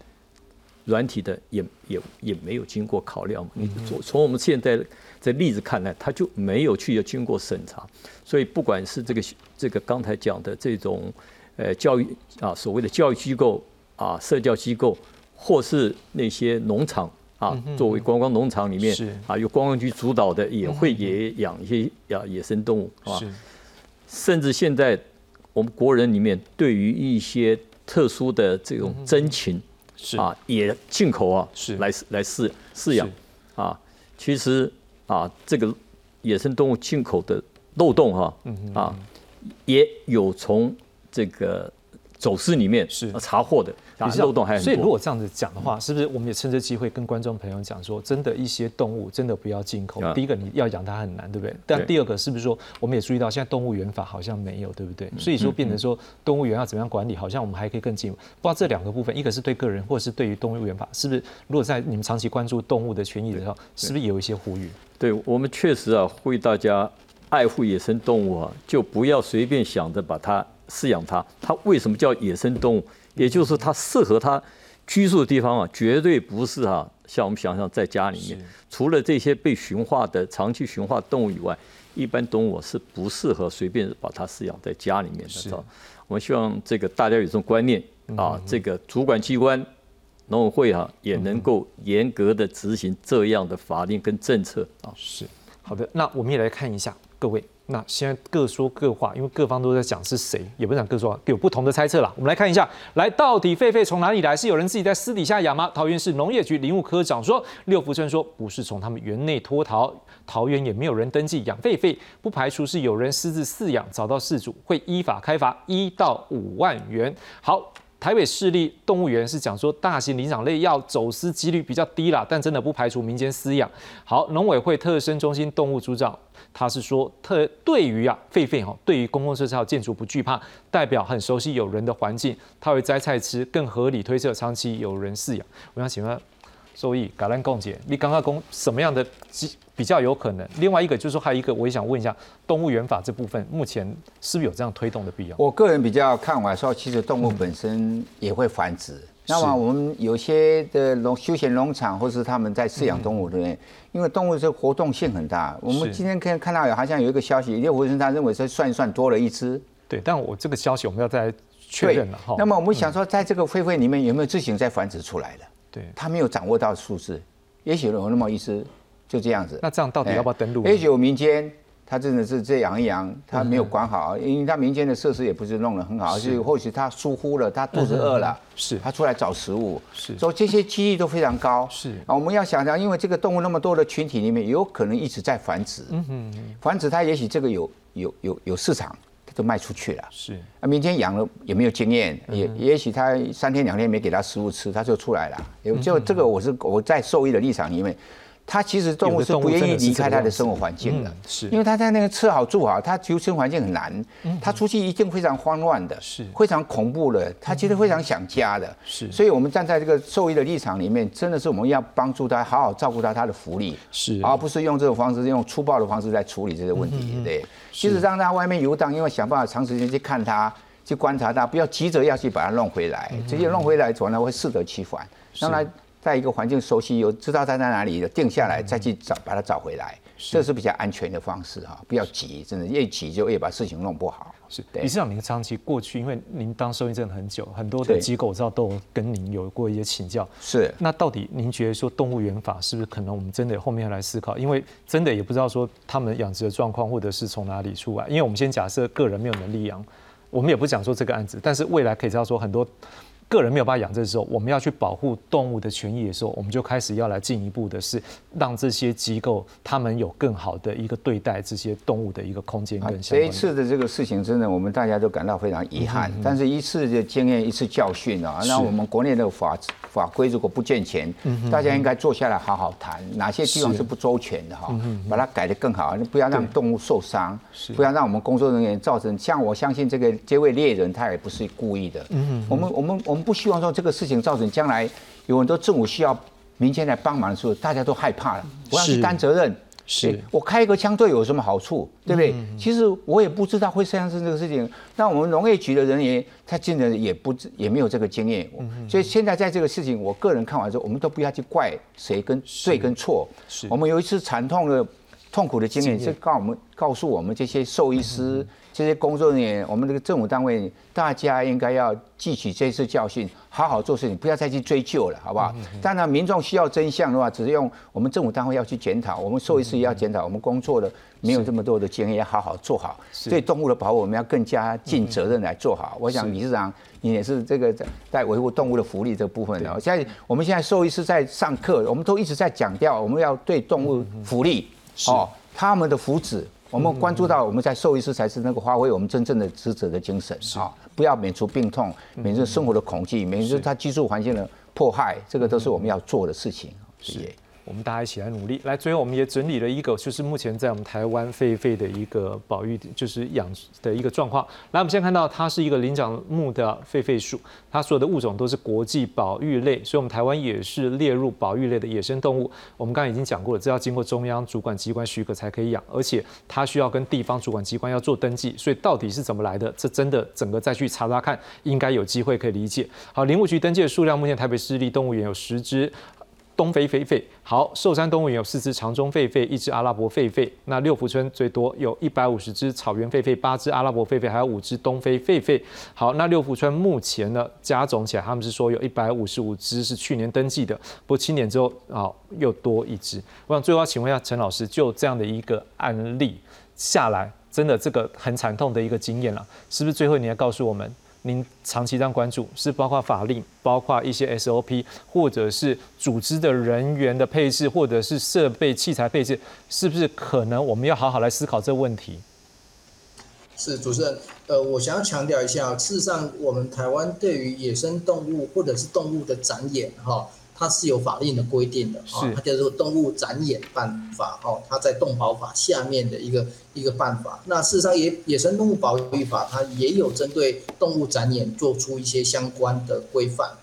软体的也也也没有经过考量嘛。你从从我们现在这例子看来，他就没有去经过审查。所以不管是这个这个刚才讲的这种呃教育啊，所谓的教育机构啊，社教机构，或是那些农场啊，作为观光农场里面啊，由观光局主导的，也会也养一些养野生动物啊。甚至现在，我们国人里面对于一些特殊的这种真禽，是。啊，也进口啊，是。来来饲饲养，啊，其实啊，这个野生动物进口的漏洞哈，啊，也有从这个。走私里面是查获的，漏洞还很多。所以如果这样子讲的话，是不是我们也趁这机会跟观众朋友讲说，真的一些动物真的不要进口。第一个你要养它很难，对不对？但第二个是不是说，我们也注意到现在动物园法好像没有，对不对？所以说变成说动物园要怎么样管理，好像我们还可以更进步。不知道这两个部分，一个是对个人，或者是对于动物园法，是不是？如果在你们长期关注动物的权益的时候，是不是有一些呼吁？对我们确实啊，呼吁大家爱护野生动物啊，就不要随便想着把它。饲养它，它为什么叫野生动物？也就是它适合它居住的地方啊，绝对不是啊，像我们想象在家里面。除了这些被驯化的长期驯化动物以外，一般动物是不适合随便把它饲养在家里面的。我们希望这个大家有这种观念啊，这个主管机关农委会啊也能够严格的执行这样的法令跟政策啊。是好的，那我们也来看一下各位。那现在各说各话，因为各方都在讲是谁，也不讲各说，有不同的猜测啦。我们来看一下，来到底狒狒从哪里来？是有人自己在私底下养吗？桃园市农业局林务科长说，六福村说不是从他们园内脱逃，桃园也没有人登记养狒狒，不排除是有人私自饲养，找到饲主会依法开罚一到五万元。好。台北市立动物园是讲说，大型灵长类要走私几率比较低啦，但真的不排除民间饲养。好，农委会特生中心动物组长他是说，特对于啊狒狒哈，对于公共设施还有建筑不惧怕，代表很熟悉有人的环境，他会摘菜吃，更合理推测长期有人饲养。我想请问。收益，橄榄共解，你刚刚公什么样的比较有可能？另外一个就是说，还有一个，我也想问一下，动物园法这部分目前是不是有这样推动的必要？我个人比较看完说，其实动物本身也会繁殖。那么我们有些的农休闲农场，或是他们在饲养动物，对不对？因为动物这活动性很大。我们今天可以看到有好像有一个消息，叶福生他认为说算一算多了一只。对，但我这个消息我们要再确认了哈。那么我们想说，在这个狒狒里面有没有自行再繁殖出来的？对，他没有掌握到数字，也许有那么一只，就这样子。那这样到底要不要登录？A 九民间。他真的是这养一养，他没有管好，因为他民间的设施也不是弄得很好，是或许他疏忽了，他肚子饿了，是他出来找食物，是，所以这些几率都非常高。是啊，我们要想想，因为这个动物那么多的群体里面，有可能一直在繁殖，嗯哼，繁殖它也许这个有有有有市场，它就卖出去了。是啊，民间养了也没有经验，也也许他三天两天没给他食物吃，他就出来了。有就这个，我是我在兽医的立场里面。它其实动物是不愿意离开它的生活环境的，是。因为它在那个吃好住好，它求生环境很难，它出去一定非常慌乱的，是。非常恐怖的，它其实非常想家的，是。所以我们站在这个兽医的立场里面，真的是我们要帮助它，好好照顾它它的福利，是，而不是用这种方式，用粗暴的方式在处理这些问题，对。其实让它外面游荡，因为想办法长时间去看它，去观察它，不要急着要去把它弄回来，直接弄回来，可能会适得其反，让它。在一个环境熟悉，有知道它在哪里，定下来再去找，把它找回来，这是比较安全的方式哈。不要急，真的越急就越把事情弄不好。是理事长，您长期过去，因为您当收医真的很久，很多的机构我知道都跟您有过一些请教。是。那到底您觉得说动物园法是不是可能我们真的后面要来思考？因为真的也不知道说他们养殖的状况或者是从哪里出来。因为我们先假设个人没有能力养，我们也不讲说这个案子，但是未来可以知道说很多。个人没有办法养这时候，我们要去保护动物的权益的时候，我们就开始要来进一步的是让这些机构他们有更好的一个对待这些动物的一个空间跟。这一次的这个事情，真的我们大家都感到非常遗憾。但是一次的经验，一次教训啊，那我们国内的法法规如果不健全，大家应该坐下来好好谈，哪些地方是不周全的哈，把它改得更好，不要让动物受伤，不要让我们工作人员造成。像我相信这个这位猎人，他也不是故意的。嗯，我们我们我们。不希望说这个事情造成将来有很多政府需要民间来帮忙的时候，大家都害怕了，我要去担责任。是我开一个枪队有什么好处，对不对？其实我也不知道会发生这个事情。那我们农业局的人员，他进的也不也没有这个经验，所以现在在这个事情，我个人看完之后，我们都不要去怪谁跟对跟错。是我们有一次惨痛的、痛苦的经验，是告我们告诉我们这些兽医师。这些工作人员，我们这个政府单位，大家应该要汲取这次教训，好好做事情，不要再去追究了，好不好？当然，民众需要真相的话，只是用我们政府单位要去检讨，我们兽医师也要检讨，我们工作的没有这么多的经验，要好好做好。对动物的保护，我们要更加尽责任来做好。我想理事长，你也是这个在维护动物的福利这部分的。现在我们现在兽医师在上课，我们都一直在强调，我们要对动物福利，哦，他们的福祉。我们关注到，我们在兽医师才是那个发挥我们真正的职责的精神啊！不要免除病痛，免除生活的恐惧，免除他居住环境的迫害，这个都是我们要做的事情。是。我们大家一起来努力。来，最后我们也整理了一个，就是目前在我们台湾狒狒的一个保育，就是养的一个状况。来，我们先看到它是一个灵长目的狒狒属，它所有的物种都是国际保育类，所以我们台湾也是列入保育类的野生动物。我们刚刚已经讲过了，这要经过中央主管机关许可才可以养，而且它需要跟地方主管机关要做登记。所以到底是怎么来的？这真的整个再去查查看，应该有机会可以理解。好，林务局登记的数量，目前台北市立动物园有十只。东非狒狒，好，寿山动物园有四只长中狒狒，一只阿拉伯狒狒。那六福村最多有一百五十只草原狒狒，八只阿拉伯狒狒，还有五只东非狒狒。好，那六福村目前呢加总起来，他们是说有一百五十五只是去年登记的，不过七年之后啊又多一只。我想最后要请问一下陈老师，就这样的一个案例下来，真的这个很惨痛的一个经验了，是不是最后你要告诉我们？您长期这样关注，是包括法令，包括一些 SOP，或者是组织的人员的配置，或者是设备器材配置，是不是可能我们要好好来思考这个问题？是主持人，呃，我想要强调一下，事实上，我们台湾对于野生动物或者是动物的展演，哈。它是有法令的规定的啊，它叫做《动物展演办法》哦，它在动保法下面的一个一个办法。那事实上，野野生动物保育法它也有针对动物展演做出一些相关的规范啊。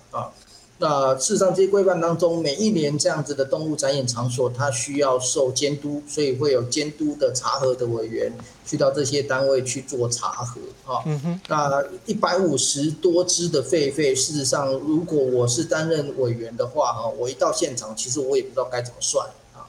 那事实上，这些规范当中，每一年这样子的动物展演场所，它需要受监督，所以会有监督的查核的委员去到这些单位去做查核啊。那一百五十多只的狒狒，事实上，如果我是担任委员的话啊，我一到现场，其实我也不知道该怎么算啊。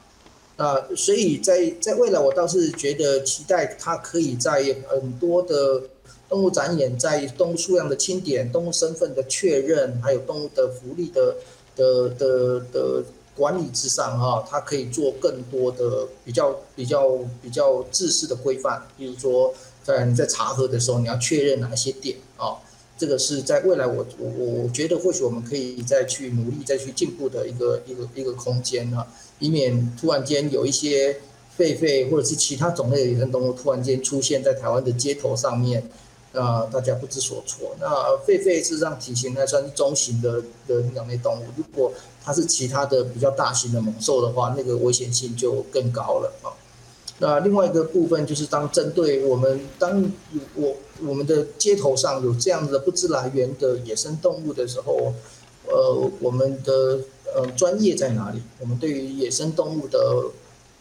那所以在在未来，我倒是觉得期待它可以在很多的。动物展演在动物数量的清点、动物身份的确认，还有动物的福利的的的的管理之上哈，它可以做更多的比较比较比较制式的规范，比如说在你在查核的时候，你要确认哪些点啊，这个是在未来我我我觉得或许我们可以再去努力再去进步的一个一个一个空间啊，以免突然间有一些狒狒或者是其他种类的野生动物突然间出现在台湾的街头上面。啊，大家不知所措。那狒狒事实上体型还算是中型的的两类动物，如果它是其他的比较大型的猛兽的话，那个危险性就更高了啊。那另外一个部分就是，当针对我们当我我们的街头上有这样的不知来源的野生动物的时候，呃，我们的呃专业在哪里？我们对于野生动物的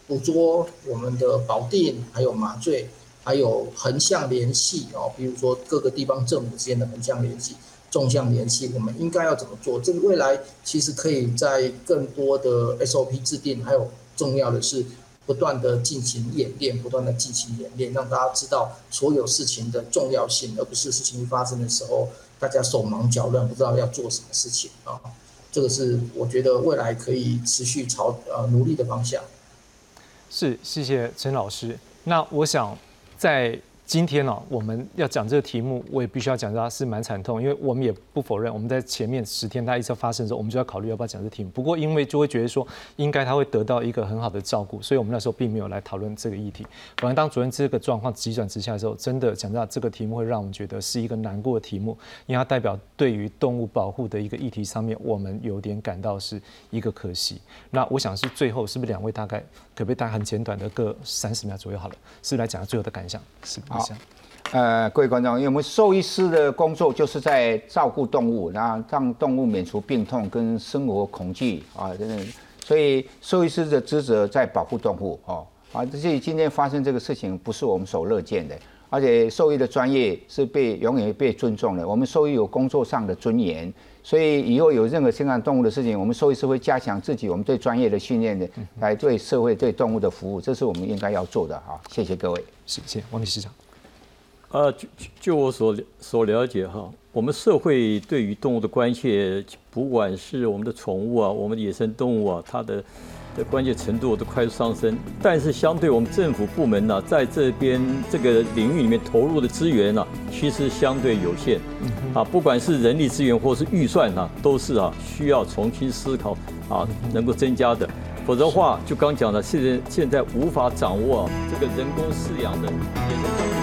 捕捉、我们的保定还有麻醉。还有横向联系哦，比如说各个地方政府之间的横向联系、纵向联系，我们应该要怎么做？这个未来其实可以在更多的 SOP 制定，还有重要的是不断的进行演练，不断的进行演练，让大家知道所有事情的重要性，而不是事情发生的时候大家手忙脚乱，不知道要做什么事情啊。这个是我觉得未来可以持续朝呃努力的方向。是，谢谢陈老师。那我想。在今天呢，我们要讲这个题目，我也必须要讲它是蛮惨痛，因为我们也不否认，我们在前面十天它一直发生的时候，我们就要考虑要不要讲这题目。不过因为就会觉得说，应该他会得到一个很好的照顾，所以我们那时候并没有来讨论这个议题。反而当昨天这个状况急转直下的时候，真的讲到这个题目会让我们觉得是一个难过的题目，因为它代表对于动物保护的一个议题上面，我们有点感到是一个可惜。那我想是最后是不是两位大概可不可以大概很简短的各三十秒左右好了，是来讲最后的感想，是不呃，各位观众，因为我们兽医师的工作就是在照顾动物，然后让动物免除病痛跟生活恐惧啊，等等。所以兽医师的职责在保护动物哦啊，所以今天发生这个事情不是我们所乐见的，而且兽医的专业是被永远被尊重的。我们兽医有工作上的尊严，所以以后有任何生产动物的事情，我们兽医师会加强自己我们对专业的训练的，来对社会对动物的服务，这是我们应该要做的哈。谢谢各位，谢谢王理事长。呃，就就我所所了解哈，我们社会对于动物的关切，不管是我们的宠物啊，我们的野生动物啊，它的的关切程度都快速上升。但是相对我们政府部门呢，在这边这个领域里面投入的资源呢，其实相对有限。啊，不管是人力资源或是预算呢，都是啊需要重新思考啊，能够增加的。否则的话，就刚讲的，现在现在无法掌握这个人工饲养的野生动物。